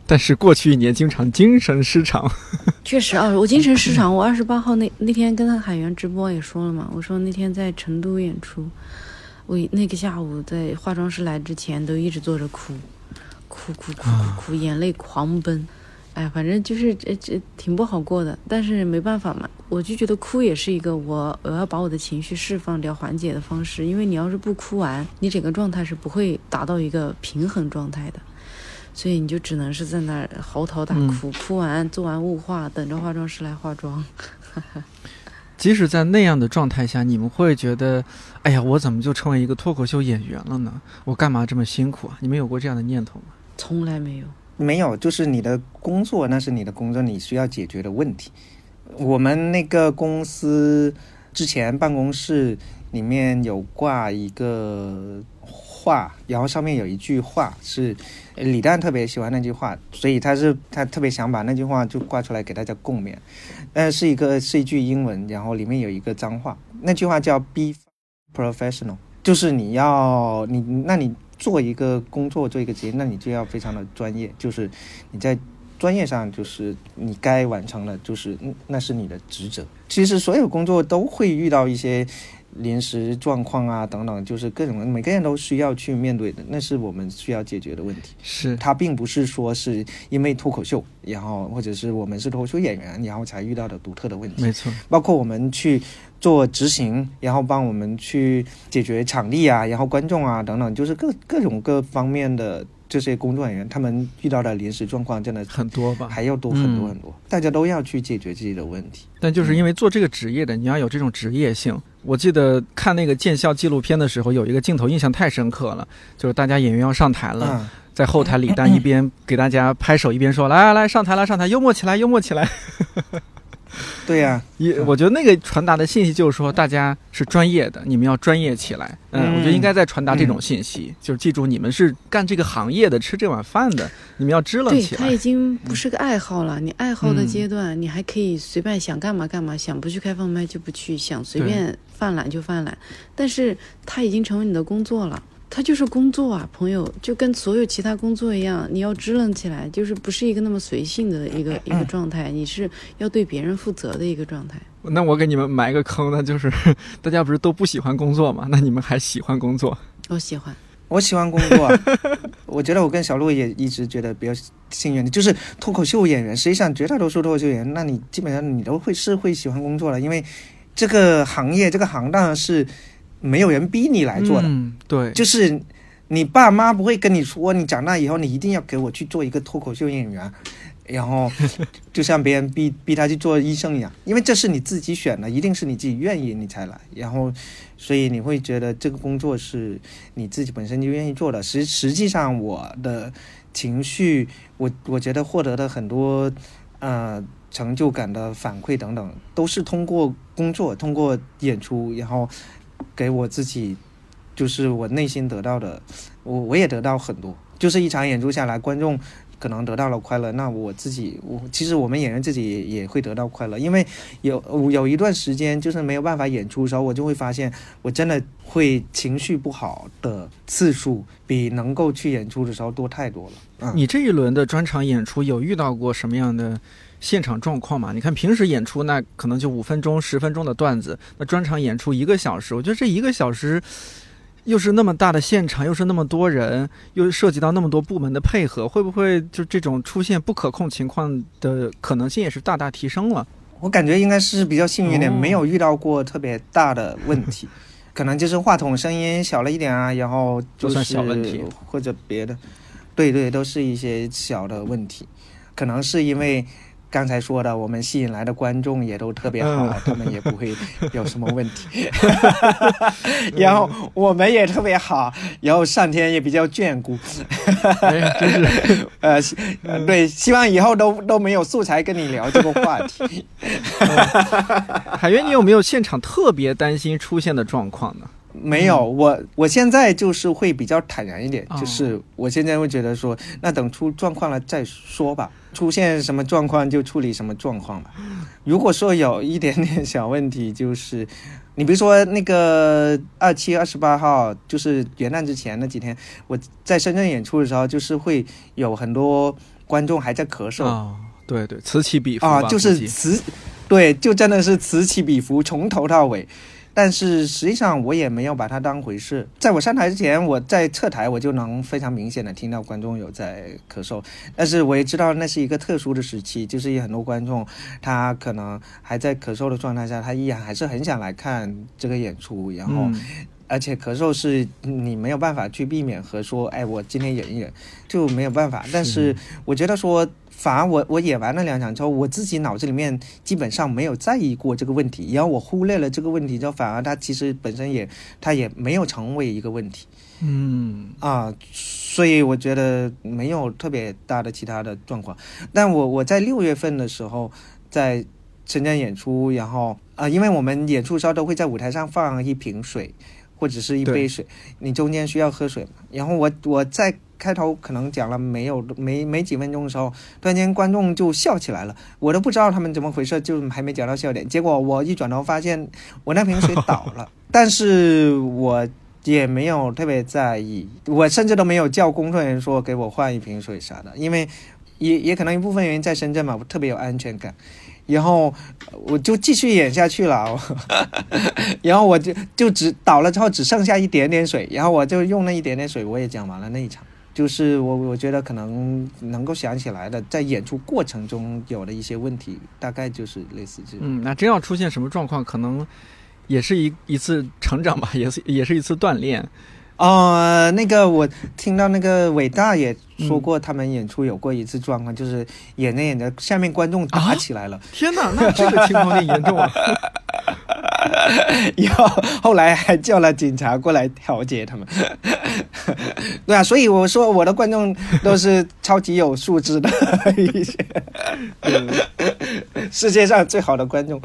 但是过去一年经常精神失常。确实啊，我精神失常。我二十八号那那天跟海源直播也说了嘛，我说那天在成都演出，我那个下午在化妆师来之前都一直坐着哭。哭哭哭哭哭，眼泪狂奔，哎，反正就是这这挺不好过的。但是没办法嘛，我就觉得哭也是一个我我要把我的情绪释放掉、缓解的方式。因为你要是不哭完，你整个状态是不会达到一个平衡状态的。所以你就只能是在那儿嚎啕大哭，哭完做完雾化，等着化妆师来化妆。即使在那样的状态下，你们会觉得，哎呀，我怎么就成为一个脱口秀演员了呢？我干嘛这么辛苦啊？你们有过这样的念头吗？从来没有，没有，就是你的工作，那是你的工作，你需要解决的问题。我们那个公司之前办公室里面有挂一个画，然后上面有一句话是李诞特别喜欢那句话，所以他是他特别想把那句话就挂出来给大家共勉。呃，是一个是一句英文，然后里面有一个脏话，那句话叫 “be professional”，就是你要你那你。做一个工作，做一个职业，那你就要非常的专业，就是你在专业上，就是你该完成了，就是那是你的职责。其实所有工作都会遇到一些临时状况啊，等等，就是各种每个人都需要去面对的，那是我们需要解决的问题。是，它并不是说是因为脱口秀，然后或者是我们是脱口秀演员，然后才遇到的独特的问题。没错，包括我们去。做执行，然后帮我们去解决场地啊，然后观众啊等等，就是各各种各方面的这些工作人员，他们遇到的临时状况真的很多吧，还要多很多很多，大家都要去解决自己的问题。但就是因为做这个职业的，你要有这种职业性。我记得看那个见笑纪录片的时候，有一个镜头印象太深刻了，就是大家演员要上台了，在后台李诞一边 给大家拍手，一边说：“来来来，上台了，上台，幽默起来，幽默起来。” 对呀，也我觉得那个传达的信息就是说，大家是专业的，你们要专业起来。嗯，我觉得应该在传达这种信息，就是记住你们是干这个行业的，吃这碗饭的，你们要支棱起来。对他已经不是个爱好了，你爱好的阶段，你还可以随便想干嘛干嘛，想不去开放麦就不去，想随便犯懒就犯懒，但是他已经成为你的工作了。他就是工作啊，朋友，就跟所有其他工作一样，你要支棱起来，就是不是一个那么随性的一个一个状态，你是要对别人负责的一个状态。那我给你们埋个坑，那就是 大家不是都不喜欢工作嘛？那你们还喜欢工作？我喜欢，我喜欢工作。我觉得我跟小鹿也一直觉得比较幸运的，就是脱口秀演员。实际上，绝大多数脱口秀演员，那你基本上你都会是会喜欢工作了，因为这个行业这个行当是。没有人逼你来做的，对，就是你爸妈不会跟你说，你长大以后你一定要给我去做一个脱口秀演员，然后就像别人逼 逼他去做医生一样，因为这是你自己选的，一定是你自己愿意你才来，然后所以你会觉得这个工作是你自己本身就愿意做的。实实际上我的情绪，我我觉得获得的很多呃成就感的反馈等等，都是通过工作，通过演出，然后给我自己。就是我内心得到的，我我也得到很多。就是一场演出下来，观众可能得到了快乐，那我自己，我其实我们演员自己也会得到快乐。因为有有一段时间就是没有办法演出的时候，我就会发现，我真的会情绪不好的次数比能够去演出的时候多太多了。嗯，你这一轮的专场演出有遇到过什么样的现场状况嘛？你看平时演出那可能就五分钟、十分钟的段子，那专场演出一个小时，我觉得这一个小时。又是那么大的现场，又是那么多人，又涉及到那么多部门的配合，会不会就这种出现不可控情况的可能性也是大大提升了？我感觉应该是比较幸运的，没有遇到过特别大的问题，可能就是话筒声音小了一点啊，然后就是小问题或者别的，对对，都是一些小的问题，可能是因为。刚才说的，我们吸引来的观众也都特别好，他们也不会有什么问题。然后我们也特别好，然后上天也比较眷顾。真是，呃，对，希望以后都都没有素材跟你聊这个话题。海源，你有没有现场特别担心出现的状况呢？没有，我我现在就是会比较坦然一点，就是我现在会觉得说，那等出状况了再说吧，出现什么状况就处理什么状况吧。如果说有一点点小问题，就是你比如说那个二七二十八号，就是元旦之前那几天，我在深圳演出的时候，就是会有很多观众还在咳嗽啊，对对，此起彼伏啊，就是此，对，就真的是此起彼伏，从头到尾。但是实际上我也没有把它当回事。在我上台之前，我在侧台我就能非常明显的听到观众有在咳嗽。但是我也知道那是一个特殊的时期，就是有很多观众他可能还在咳嗽的状态下，他依然还是很想来看这个演出。然后，而且咳嗽是你没有办法去避免和说，哎，我今天忍一忍就没有办法。但是我觉得说。反而我我演完了两场之后，我自己脑子里面基本上没有在意过这个问题，然后我忽略了这个问题之后，反而它其实本身也它也没有成为一个问题。嗯啊，所以我觉得没有特别大的其他的状况。但我我在六月份的时候在深圳演出，然后啊，因为我们演出时候都会在舞台上放一瓶水或者是一杯水，你中间需要喝水嘛。然后我我在。开头可能讲了没有没没几分钟的时候，突然间观众就笑起来了，我都不知道他们怎么回事，就还没讲到笑点。结果我一转头发现我那瓶水倒了，但是我也没有特别在意，我甚至都没有叫工作人员说给我换一瓶水啥的，因为也也可能一部分原因在深圳嘛，我特别有安全感。然后我就继续演下去了，然后我就就只倒了之后只剩下一点点水，然后我就用那一点点水我也讲完了那一场。就是我，我觉得可能能够想起来的，在演出过程中有的一些问题，大概就是类似这种。嗯，那真要出现什么状况，可能也是一一次成长吧，也是也是一次锻炼。哦，那个我听到那个伟大也说过，他们演出有过一次状况，就是演着演着，下面观众打起来了。天哪，那这个情况就严重啊！以后后来还叫了警察过来调解他们。对啊，所以我说我的观众都是超级有素质的一些，世界上最好的观众。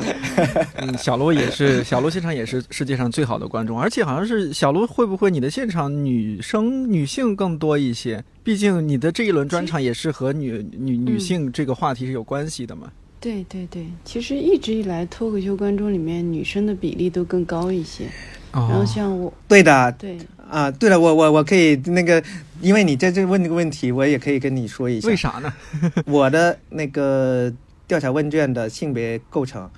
嗯，小罗也是，小罗现场也是世界上最好的观众，而且好像是小罗会不会你的现场女生女性更多一些？毕竟你的这一轮专场也是和女女女性这个话题是有关系的嘛。对对对，其实一直以来脱口秀观众里面女生的比例都更高一些。然后像我，对的，对啊，对了，我我我可以那个，因为你在这问这个问题，我也可以跟你说一下。为啥呢？我的那个调查问卷的性别构成。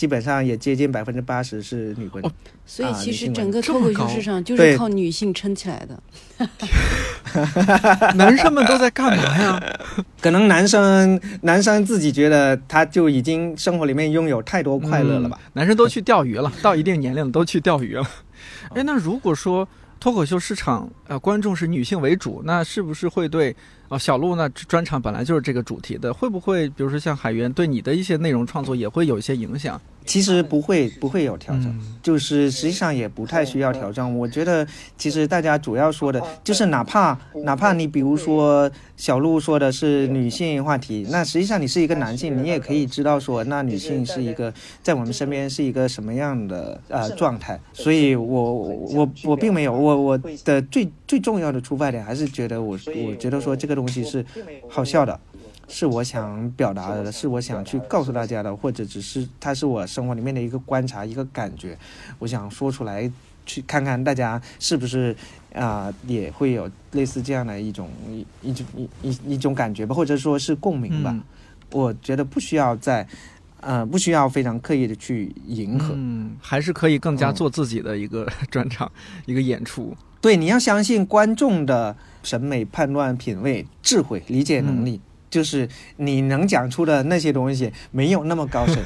基本上也接近百分之八十是女观众，所以其实整个脱口秀市场就是靠女性撑起来的。男生们都在干嘛呀？可能男生男生自己觉得他就已经生活里面拥有太多快乐了吧？男生都去钓鱼了，到一定年龄都去钓鱼了。哎，那如果说脱口秀市场呃观众是女性为主，那是不是会对哦小鹿呢专场本来就是这个主题的，会不会比如说像海源对你的一些内容创作也会有一些影响？其实不会不会有调整，嗯就是实际上也不太需要调整。我觉得其实大家主要说的就是哪怕哪怕你比如说小鹿说的是女性话题，那实际上你是一个男性，你也可以知道说那女性是一个在我们身边是一个什么样的呃状态。所以我我我并没有我我的最最重要的出发点还是觉得我我觉得说这个东西是好笑的。是我想表达的，是我想去告诉大家的，或者只是它是我生活里面的一个观察、一个感觉，我想说出来，去看看大家是不是啊、也会有类似这样的一种一一种一一一种感觉吧，或者说是共鸣吧。嗯我觉得不需要在，呃，不需要非常刻意的去迎合。嗯，还是可以更加嗯做自己的一个 专场、一个演出。对，你要相信观众的审美、判断、品味、智慧、理解能力。就是你能讲出的那些东西没有那么高深，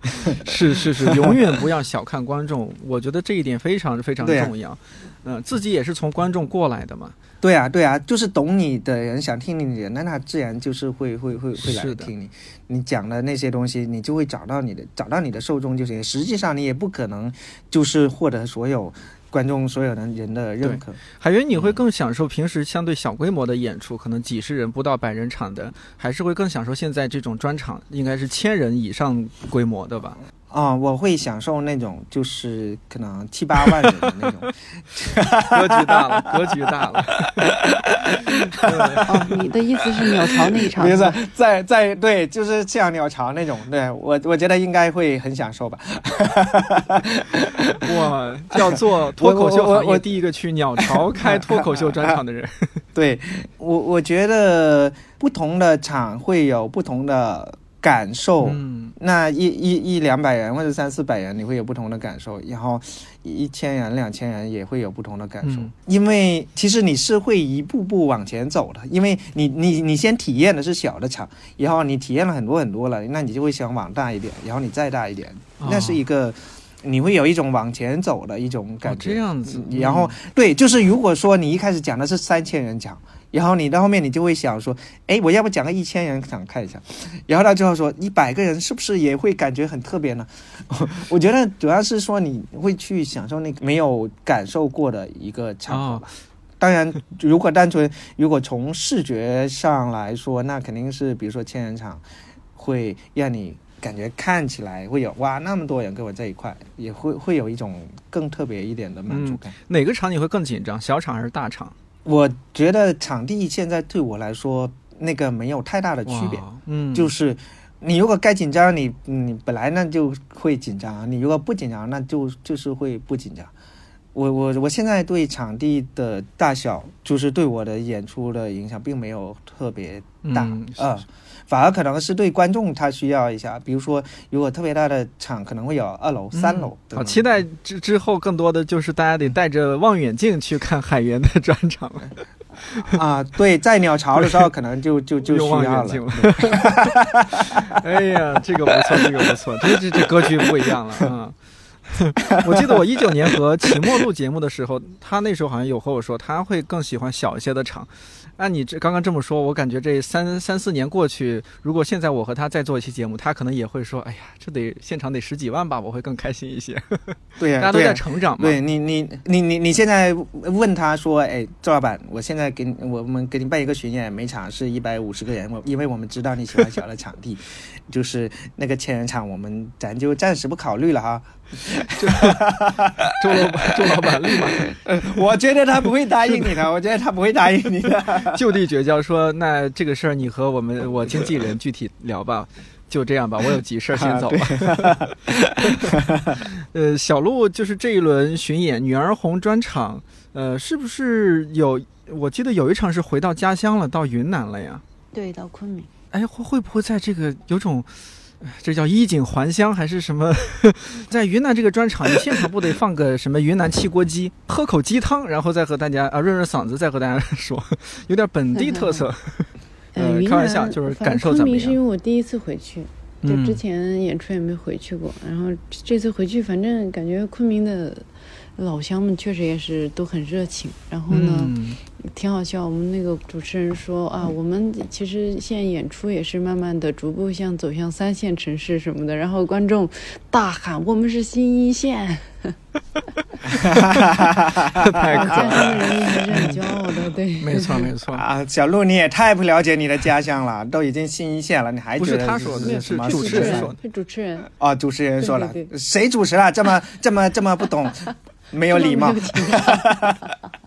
是是是，永远不要小看观众，我觉得这一点非常非常重要。嗯、自己也是从观众过来的嘛。对啊，对啊，就是懂你的人，想听你的人，那他自然就是会会会会来听你。你讲的那些东西，你就会找到你的找到你的受众就行。实际上，你也不可能就是获得所有观众所有的人的认可。海源，你会更享受平时相对小规模的演出，可能几十人不到百人场的，还是会更享受现在这种专场，应该是千人以上规模的吧？啊、我会享受那种就是可能七八万人的那种。格局大了，格局大了。哦，你的意思是鸟巢那一场没是在在对，就是像鸟巢那种，对我我觉得应该会很享受吧。哇，要做脱口秀我我我行业第一个去鸟巢开脱口秀专场的人。对我，我觉得不同的场会有不同的感受。嗯那一一一两百人或者三四百人，你会有不同的感受，然后一千人、两千人也会有不同的感受。嗯因为其实你是会一步步往前走的，因为你你你先体验的是小的场，然后你体验了很多很多了，那你就会想往大一点，然后你再大一点，哦那是一个。你会有一种往前走的一种感哦，觉，这样子。然后对，就是如果说你一开始讲的是三千人场，然后你到后面你就会想说，哎，我要不讲个一千人场看一下，然后到最后说一百个人是不是也会感觉很特别呢？我觉得主要是说你会去享受那个没有感受过的一个场合哦。当然，如果单纯如果从视觉上来说，那肯定是比如说千人场会让你感觉看起来会有哇那么多人跟我在一块，也会会有一种更特别一点的满足感。哪个场你会更紧张？小场还是大场？我觉得场地现在对我来说那个没有太大的区别，嗯，就是你如果该紧张，你你本来那就会紧张；你如果不紧张，那就就是会不紧张。我我我现在对场地的大小，就是对我的演出的影响并没有特别大，嗯反而可能是对观众他需要一下，比如说如果特别大的场，可能会有二楼、三楼好。期待之之后更多的就是大家得带着望远镜去看海源的专场了，啊，对，在鸟巢的时候可能就就就需要了。哎呀，这个不错，这个不错，这这这格局不一样了啊。我记得我一九年和齐墨录节目的时候，他那时候好像有和我说，他会更喜欢小一些的场。按你这刚刚这么说，我感觉这三三四年过去，如果现在我和他再做一期节目，他可能也会说：“哎呀，这得现场得十几万吧，我会更开心一些。对呀、大家都在、成长嘛。对你，你，你，你，你现在问他说：“哎，赵老板，我现在给你，我们给你办一个巡演，每场是一百五十个人，我因为我们知道你喜欢小的场地，就是那个千人场，我们咱就暂时不考虑了哈。周老板，周老板立马我觉得他不会答应你的，我觉得他不会答应你的。就地绝交，说那这个事儿你和我们我经纪人具体聊吧，就这样吧，我有急事儿先走了。呃，小鹿就是这一轮巡演女儿红专场，呃，是不是有？我记得有一场是回到家乡了，到云南了呀。对，到昆明。哎，会会不会在这个有种？呃这叫衣锦还乡还是什么？在云南这个专场，你现场不得放个什么云南汽锅鸡，喝口鸡汤，然后再和大家啊润润嗓子，再和大家 说，有点本地特色。开玩笑就是感受怎么昆明是因为我第一次回去，就嗯之前演出也没回去过，然后这次回去，反正感觉昆明的老乡们确实也是都很热情，然后呢，嗯挺好笑。我们那个主持人说啊，我们其实现在演出也是慢慢的逐步向走向三线城市什么的，然后观众大喊我们是新一线，太可家爱了，乡的人民还是很骄傲的，对，没错没错。啊，小鹿，你也太不了解你的家乡了，都已经新一线了，你还不是觉得他说的是是什么主主持人说的是主持人，哦，主持人说了对对，谁主持了？这么这么这么不懂，没有礼貌没有。情感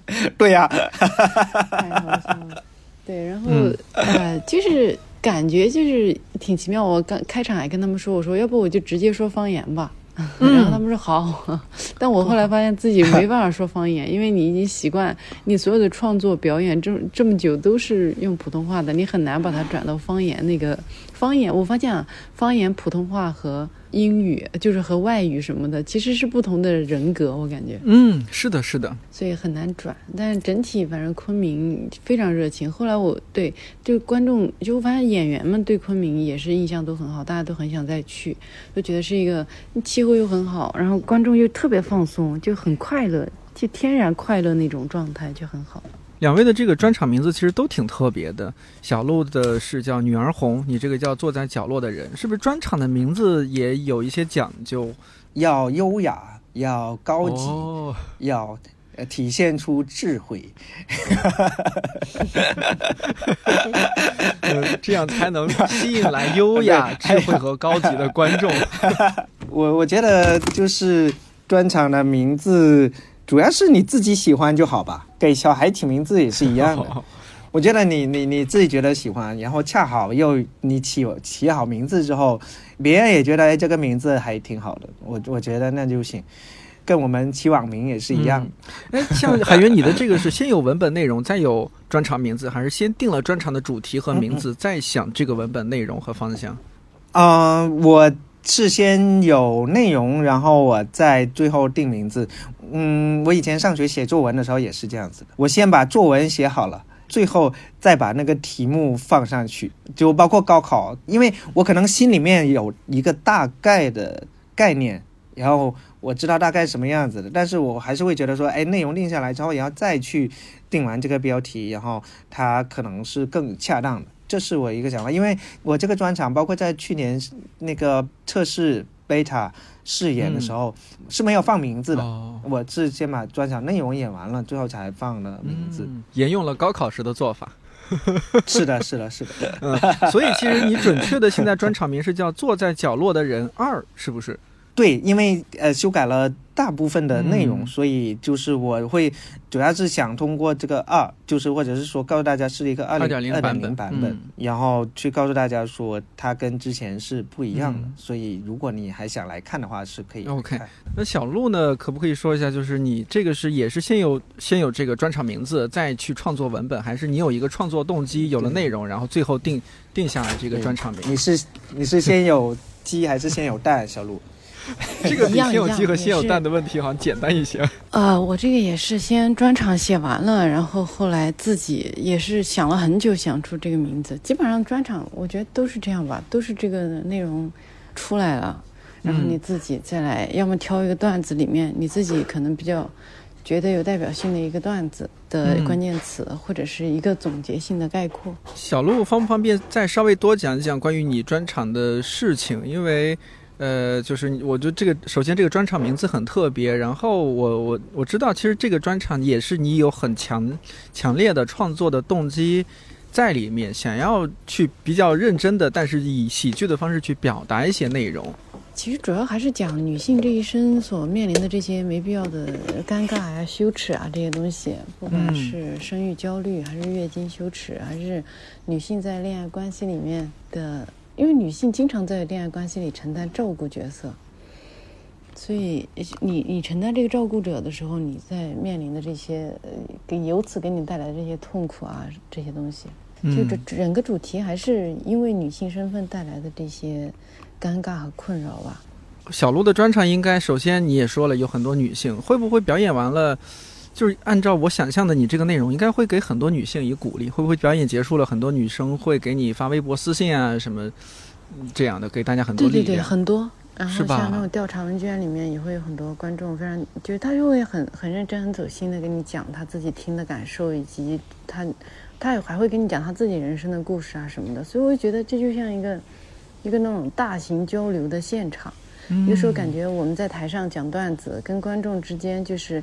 对呀、太好笑了。对，然后、嗯呃，就是感觉就是挺奇妙。我刚开场还跟他们说，我说要不我就直接说方言吧。然后他们说好，但我后来发现自己没办法说方言，因为你已经习惯你所有的创作表演这么这么久都是用普通话的，你很难把它转到方言那个方言。我发现啊，方言、普通话和英语，就是和外语什么的，其实是不同的人格，我感觉。嗯，是的，是的，所以很难转。但是整体反正昆明非常热情。后来我对就观众，就我发现演员们对昆明也是印象都很好，大家都很想再去，就觉得是一个气候又很好，然后观众又特别放松，就很快乐，就天然快乐那种状态就很好。两位的这个专场名字其实都挺特别的。小鹿的是叫《女儿红》，你这个叫《坐在角落的人》，是不是专场的名字也有一些讲究？要优雅，要高级，哦，要呃体现出智慧。呃这样才能吸引来优雅、智慧和高级的观众。我我觉得就是专场的名字，主要是你自己喜欢就好吧。给小孩起名字也是一样的。我觉得你你你自己觉得喜欢，然后恰好又你起起好名字之后，别人也觉得哎这个名字还挺好的，我我觉得那就行。跟我们起网名也是一样，哎，像海源，你的这个是先有文本内容，再有专场名字，还是先定了专场的主题和名字，再想这个文本内容和方向？啊、我是先有内容，然后我再最后定名字。嗯，我以前上学写作文的时候也是这样子的，我先把作文写好了。最后再把那个题目放上去，就包括高考，因为我可能心里面有一个大概的概念，然后我知道大概什么样子的，但是我还是会觉得说，哎，内容定下来之后，也要再去定完这个标题，然后它可能是更恰当的。这是我一个想法，因为我这个专场，包括在去年那个测试 beta 试演的时候、是没有放名字的，哦，我是先把专场内容演完了，最后才放的名字。嗯沿用了高考时的做法。是的，是的，是的。嗯，所以其实你准确的现在专场名是叫《坐在角落的人二》，是不是？对，因为呃修改了大部分的内容，嗯所以就是我会主要是想通过这个二，就是或者是说告诉大家是一个二2.0零二点零版本版本，嗯然后去告诉大家说它跟之前是不一样的，嗯所以如果你还想来看的话，是可以 OK 那小鹿呢？可不可以说一下，就是你这个是也是先有先有这个专场名字，再去创作文本，还是你有一个创作动机，有了内容，然后最后定定下来这个专场名？你是你是先有鸡还是先有蛋，小鹿？这个先有鸡和先有蛋的问题好像简单一些。呃，我这个也是先专场写完了，然后后来自己也是想了很久想出这个名字。基本上专场我觉得都是这样吧，都是这个内容出来了，然后嗯你自己再来，要么挑一个段子里面你自己可能比较觉得有代表性的一个段子的嗯关键词，或者是一个总结性的概括。小鹿方不方便再稍微多讲一讲关于你专场的事情？因为，呃，就是我觉得这个首先这个专场名字很特别，然后我我我知道其实这个专场也是你有很强强烈的创作的动机在里面，想要去比较认真的，但是以喜剧的方式去表达一些内容。其实主要还是讲女性这一生所面临的这些没必要的尴尬呀、羞耻啊这些东西，不管嗯是生育焦虑，还是月经羞耻，还是女性在恋爱关系里面的，因为女性经常在恋爱关系里承担照顾角色，所以你你承担这个照顾者的时候，你在面临的这些呃，给由此给你带来的这些痛苦啊，这些东西，就这整个主题还是因为女性身份带来的这些尴尬和困扰吧。小鹿的专场应该首先你也说了有很多女性，会不会表演完了，就是按照我想象的你这个内容，应该会给很多女性以鼓励？会不会表演结束了，很多女生会给你发微博私信啊什么嗯这样的，给大家很多对对对？很多然后像那种调查问卷里面也会有很多观众非常，就是他就会很很认真、很走心的跟你讲他自己听的感受，以及他他也还会跟你讲他自己人生的故事啊什么的。所以我就觉得这就像一个一个那种大型交流的现场。有时候感觉我们在台上讲段子，跟观众之间就是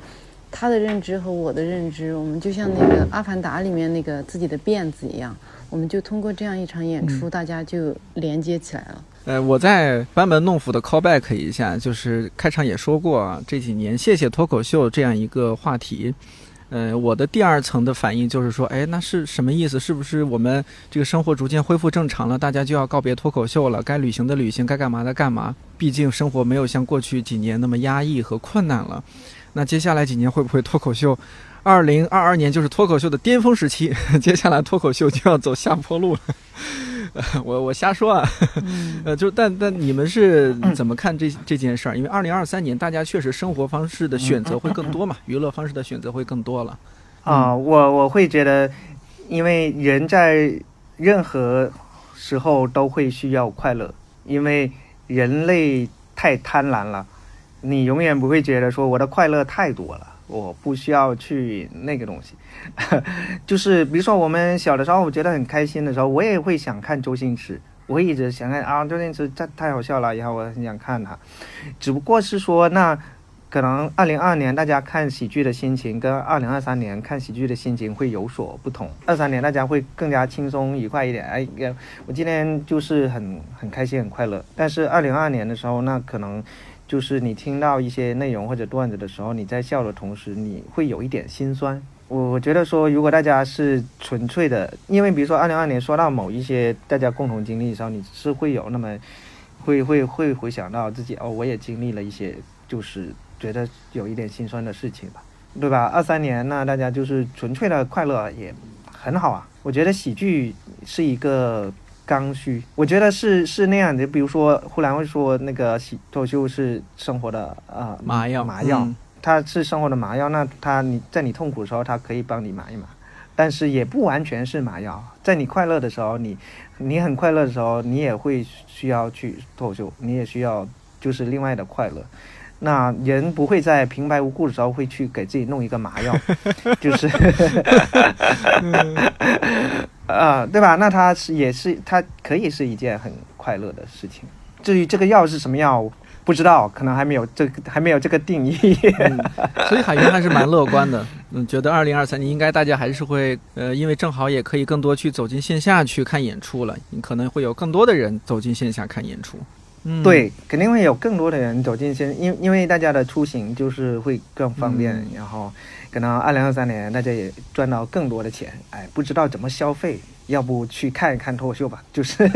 他的认知和我的认知，我们就像那个《阿凡达》里面那个自己的辫子一样，我们就通过这样一场演出，大家就连接起来了。呃，我在班门弄斧的 callback 一下，就是开场也说过啊，这几年谢谢脱口秀这样一个话题。呃，我的第二层的反应就是说，哎，那是什么意思？是不是我们这个生活逐渐恢复正常了，大家就要告别脱口秀了？该旅行的旅行，该干嘛的干嘛？毕竟生活没有像过去几年那么压抑和困难了。那接下来几年会不会脱口秀？二零二二年就是脱口秀的巅峰时期，接下来脱口秀就要走下坡路了。我我瞎说啊，呃，就但但你们是怎么看这这件事儿？因为二零二三年大家确实生活方式的选择会更多嘛，娱乐方式的选择会更多了。啊，我我会觉得，因为人在任何时候都会需要快乐，因为人类太贪婪了，你永远不会觉得说我的快乐太多了，我不需要去那个东西。就是比如说我们小的时候，我觉得很开心的时候，我也会想看周星驰，我会一直想看啊，周星驰太太好笑了，然后我很想看他。只不过是说那。可能二零二二年大家看喜剧的心情跟二零二三年看喜剧的心情会有所不同。二三年大家会更加轻松愉快一点，哎，我今天就是很很开心很快乐。但是二零二二年的时候，那可能就是你听到一些内容或者段子的时候，你在笑的同时，你会有一点心酸。我我觉得说，如果大家是纯粹的，因为比如说二零二年说到某一些大家共同经历的时候，你是会有那么会会会回想到自己哦，我也经历了一些，就是。觉得有一点心酸的事情吧，对吧？二三年那大家就是纯粹的快乐也很好啊。我觉得喜剧是一个刚需，我觉得是是那样的。比如说，忽然会说那个洗脱口秀是生活的呃麻药，麻药，它是生活的麻药。那它你在你痛苦的时候，它可以帮你麻一麻，但是也不完全是麻药。在你快乐的时候，你你很快乐的时候，你也会需要去脱口秀，你也需要就是另外的快乐。那人不会在平白无故的时候会去给自己弄一个麻药，就是，啊，对吧？那它是也是，它可以是一件很快乐的事情。至于这个药是什么药，不知道，可能还没有这还没有这个定义。所以海云还是蛮乐观的，嗯，觉得二零二三年应该大家还是会，呃，因为正好也可以更多去走进线下去看演出了，你可能会有更多的人走进线下看演出。对，肯定会有更多的人走进线，因因为大家的出行就是会更方便，然后可能二零二三年大家也赚到更多的钱，哎，不知道怎么消费，要不去看一看脱口秀吧？就是，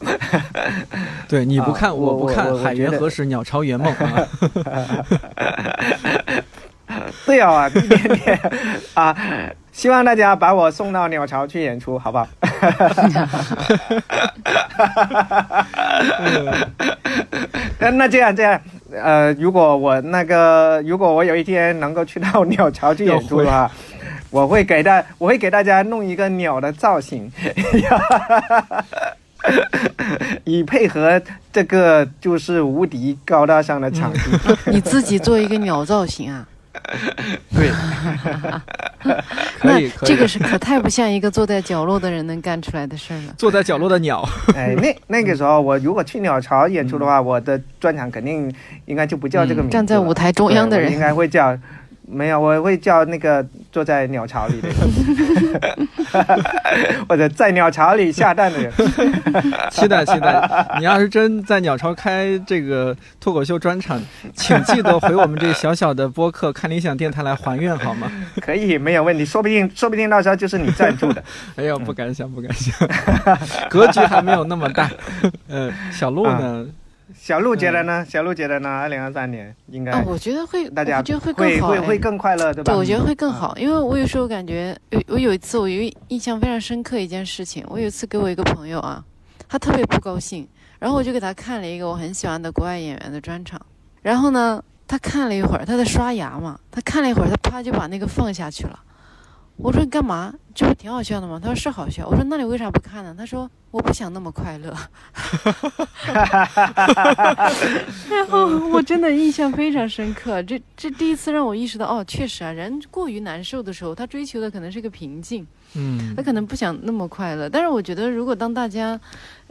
对，你不看我不看，海源何时鸟巢圆梦啊？对啊，一点点啊，希望大家把我送到鸟巢去演出，好不好？那那这样这样，呃，如果我那个，如果我有一天能够去到鸟巢去演出的话，我会给大，我会给大家弄一个鸟的造型，以配合这个就是无敌高大上的场地。你自己做一个鸟造型啊？对，可以，这个是可太不像一个坐在角落的人能干出来的事儿了。坐在角落的鸟，哎，那那个时候我如果去鸟巢演出的话，我的专场肯定应该就不叫这个名字。站在舞台中央的人应该会叫。没有，我会叫那个坐在鸟巢里的，或者在鸟巢里下蛋的人。期待期待，你要是真在鸟巢开这个脱口秀专场，请记得回我们这小小的播客看理想电台来还愿好吗？可以，没有问题，说不定说不定到时候就是你赞助的。哎呦，不敢想，不敢想，格局还没有那么大。嗯，小鹿呢？小鹿觉得呢？小鹿觉得呢？二零二三年应该，我觉得会，大家觉得会更好，会会更快乐，对吧？对，我觉得会更好，因为我有时候感觉，有我有一次，我有印象非常深刻一件事情。我有一次给我一个朋友啊，他特别不高兴，然后我就给他看了一个我很喜欢的国外演员的专场，然后呢，他看了一会儿，他在刷牙嘛，他看了一会儿，他啪就把那个放下去了。我说你干嘛？这不挺好笑的吗？他说是好笑。我说那你为啥不看呢？他说我不想那么快乐。然后我真的印象非常深刻，这这第一次让我意识到，哦，确实啊，人过于难受的时候，他追求的可能是个平静，嗯他可能不想那么快乐。但是我觉得，如果当大家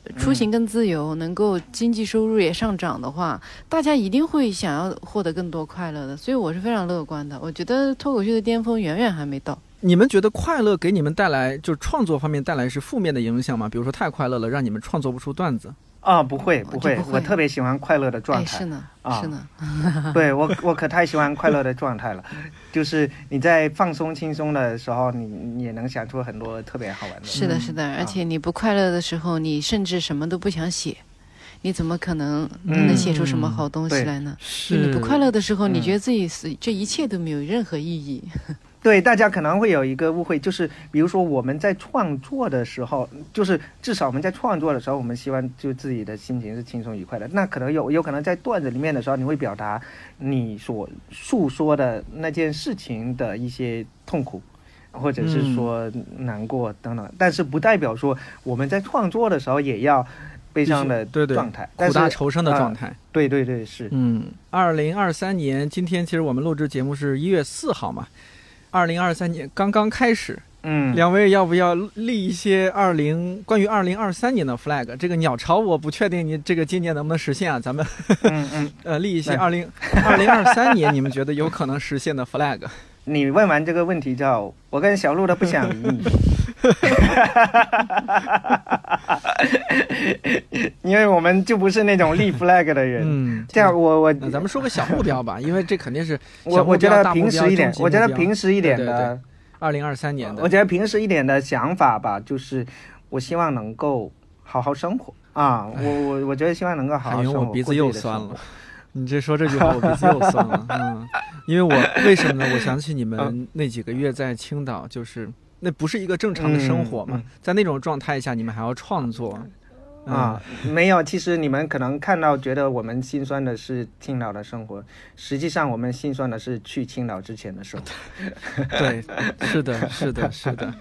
呃出行更自由，能够经济收入也上涨的话，大家一定会想要获得更多快乐的。所以我是非常乐观的。我觉得脱口秀的巅峰远远还没到。你们觉得快乐给你们带来就是创作方面带来是负面的影响吗？比如说太快乐了，让你们创作不出段子。啊，不会不会不，会我特别喜欢快乐的状哎，态是。呢，啊是呢。对我，我可太喜欢快乐的状态了。就是你在放松、轻松的时候，你你也能想出很多特别好玩的。是的，是的，而且你不快乐的时候，你甚至什么都不想写，你怎么可能嗯能写出什么好东西来呢？是你不快乐的时候，你嗯觉得自己是这一切都没有任何意义。对，大家可能会有一个误会，就是比如说我们在创作的时候，就是至少我们在创作的时候，我们希望就自己的心情是轻松愉快的。那可能有有可能在段子里面的时候，你会表达你所诉说的那件事情的一些痛苦。或者是说难过等等，但是不代表说我们在创作的时候也要悲伤的对对状态，但苦大仇深的啊状态。对对对，是，嗯，二零二三年今天其实我们录制节目是一月四号嘛，二零二三年刚刚开始，嗯，两位要不要立一些二零关于二零二三年的 flag？这个鸟巢我不确定你这个今年能不能实现啊，咱们嗯嗯，呃立一些对。二零二零二三年你们觉得有可能实现的 flag。你问完这个问题之后，我跟小鹿都不想理你，因为我们就不是那种立 flag 的人。嗯，这样，我我那咱们说个小目标吧，因为这肯定是我我觉得平时一点，我觉得平时时一点的，二零二三年的我觉得平时一点的想法吧，就是我希望能够好好生活啊，我我我觉得希望能够好好生活。我鼻子又酸了。你这说这句话，我鼻子又酸了。嗯，因为我为什么呢？我想起你们那几个月在青岛，就是那不是一个正常的生活嘛，嗯嗯在那种状态下，你们还要创作。嗯、啊，没有。其实你们可能看到觉得我们心酸的是青岛的生活，实际上我们心酸的是去青岛之前的生活。对，是的，是的，是的，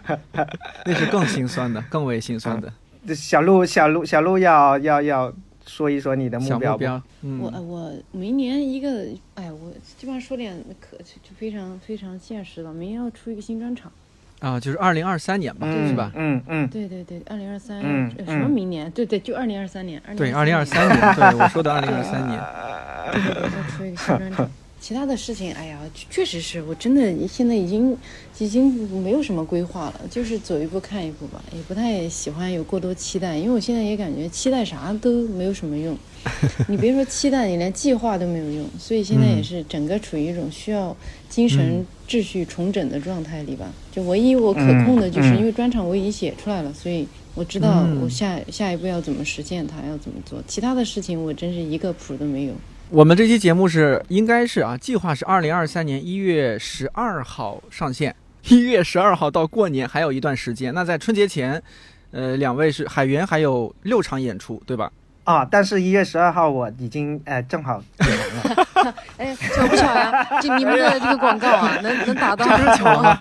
那是更心酸的，更为心酸的这小鹿，小鹿，小鹿要要要说一说你的目标。我嗯，我明年一个，哎，我基本上说点可就就非常非常现实了。明年要出一个新专场，啊，就是二零二三年吧，嗯，是吧？嗯嗯，对对对，二零二三嗯什么嗯明年？对对，就二零二三年。对，二零二三年，对我说的二零二三年。要出一个新专场。其他的事情，哎呀，确实是我真的现在已经已经没有什么规划了，就是走一步看一步吧，也不太喜欢有过多期待，因为我现在也感觉期待啥都没有什么用。你别说期待，你连计划都没有用，所以现在也是整个处于一种需要精神秩序重整的状态里吧。就唯一我可控的，就是因为专场我已经写出来了，所以我知道嗯我下下一步要怎么实现它，要怎么做。其他的事情我真是一个谱都没有。我们这期节目是应该是啊，计划是二零二三年一月十二号上线，一月十二号到过年还有一段时间。那在春节前，呃，两位是海源还有六场演出，对吧？啊，但是一月十二号我已经呃正好写完了。哎，巧不巧呀？就你们的这个广告啊，能能打到这不是巧了吗？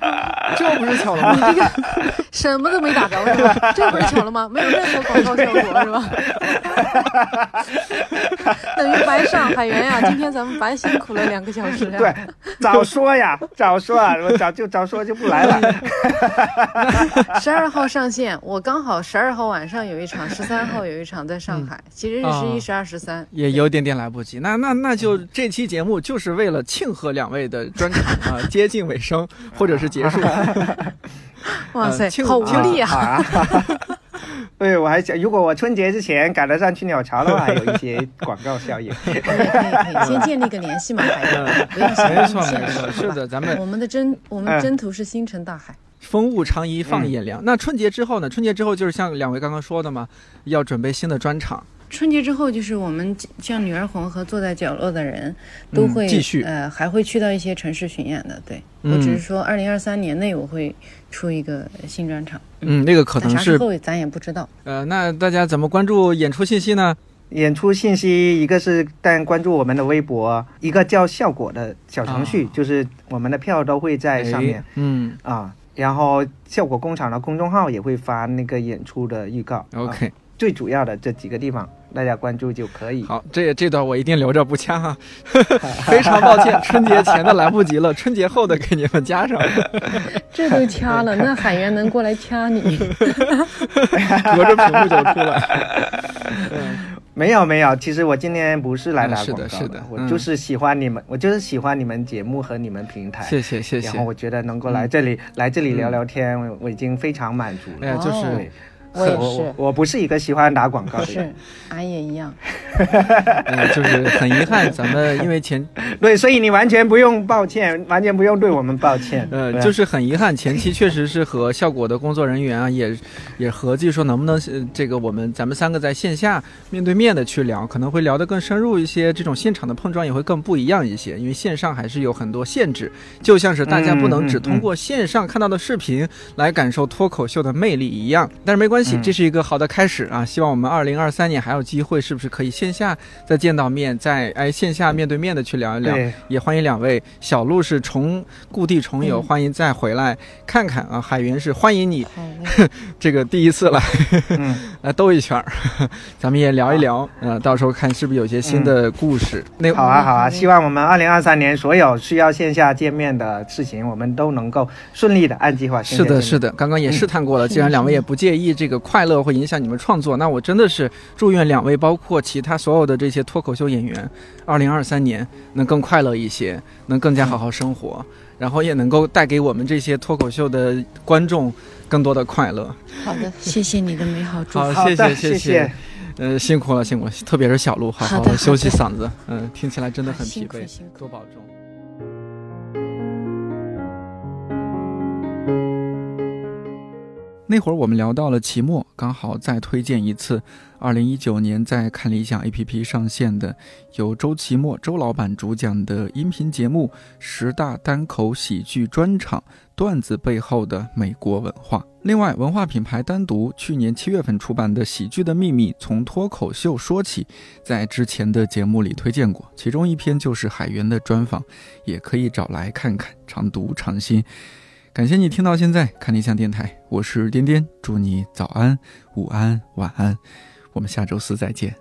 这不是巧了吗？你这个什么都没打着是吧？这不是巧了吗？没有任何广告效果是吧？等于白上海源呀！今天咱们白辛苦了两个小时呀。对，早说呀，早说啊，我早就早说就不来了。十二号上线，我刚好十二号晚上有一场，十三号有一场在上海，其实是十一、十二、十三。也有点点来不及。那那那就这期节目就是为了庆贺两位的专场啊 接近尾声或者是结束。哇塞好无力啊！好啊！对，我还想，如果我春节之前赶得上去鸟巢的话，还有一些广告效应。可以可以可以，先建立个联系嘛，海源，不用想没错没错，是的，咱们我们的征我们征途是星辰大海。风物长宜放眼量。那春节之后呢？春节之后就是像两位刚刚说的嘛，要准备新的专场。春节之后，就是我们像女儿红和坐在角落的人，都会、嗯继续呃，还会去到一些城市巡演的。对、嗯我只是说，二零二三年内我会出一个新专场，嗯，那个可能是但啥时候咱也不知道。呃，那大家怎么关注演出信息呢？演出信息，一个是当然关注我们的微博，一个叫效果的小程序，啊就是我们的票都会在上面哎。嗯，啊，然后效果工厂的公众号也会发那个演出的预告。OK，、啊最主要的这几个地方，大家关注就可以。好，这这段我一定留着不掐哈，非常抱歉，春节前的来不及了，春节后的给你们加上，这都掐了，那海源能过来掐你？隔着屏幕就出来。没有没有，其实我今天不是来打嗯是的广告是的我就是喜欢你们，我就是喜欢你们节目和你们平台。谢谢谢谢然后。我觉得能够来这里、来这里聊聊天，我我已经非常满足了。哎，就是我也我是，我不是一个喜欢打广告的人。是，俺也一样。嗯，就是很遗憾，咱们因为前 对，所以你完全不用抱歉，完全不用对我们抱歉。呃，就是很遗憾，前期确实是和效果的工作人员啊，也也合计说能不能呃这个我们咱们三个在线下面对面的去聊，可能会聊得更深入一些，这种现场的碰撞也会更不一样一些，因为线上还是有很多限制，就像是大家不能只通过线上看到的视频来感受脱口秀的魅力一样。但是没关系，嗯这是一个好的开始啊！希望我们二零二三年还有机会，是不是可以线下再见到面，再哎线下面对面的去聊一聊？对，也欢迎两位，小鹿是重故地重游，嗯欢迎再回来看看啊。海源是欢迎你 这个第一次来嗯，来兜一圈儿，咱们也聊一聊，呃，到时候看是不是有些新的故事。那好啊，好啊，希望我们二零二三年所有需要线下见面的事情，我们都能够顺利的按计划线是的，是的，刚刚也试探过了。既然两位也不介意这个快乐会影响你们创作，那我真的是祝愿两位，包括其他所有的这些脱口秀演员，二零二三年能更快乐一些，能更加好好生活，然后也能够带给我们这些脱口秀的观众更多的快乐。好的，谢谢你的美好祝好，福。谢好的谢谢谢，呃，辛苦了，辛苦了，特别是小鹿，好好的休息嗓子，嗯，听起来真的很疲惫，多保重。那会儿我们聊到了期末，刚好再推荐一次，二零一九年在看理想 APP 上线的由周奇墨周老板主讲的音频节目《十大单口喜剧专场：段子背后的美国文化》。另外，文化品牌单独去年七月份出版的《喜剧的秘密：从脱口秀说起》，在之前的节目里推荐过，其中一篇就是海源的专访，也可以找来看看，常读常新。感谢你听到现在，看理想电台，我是颠颠，祝你早安、午安、晚安，我们下周四再见。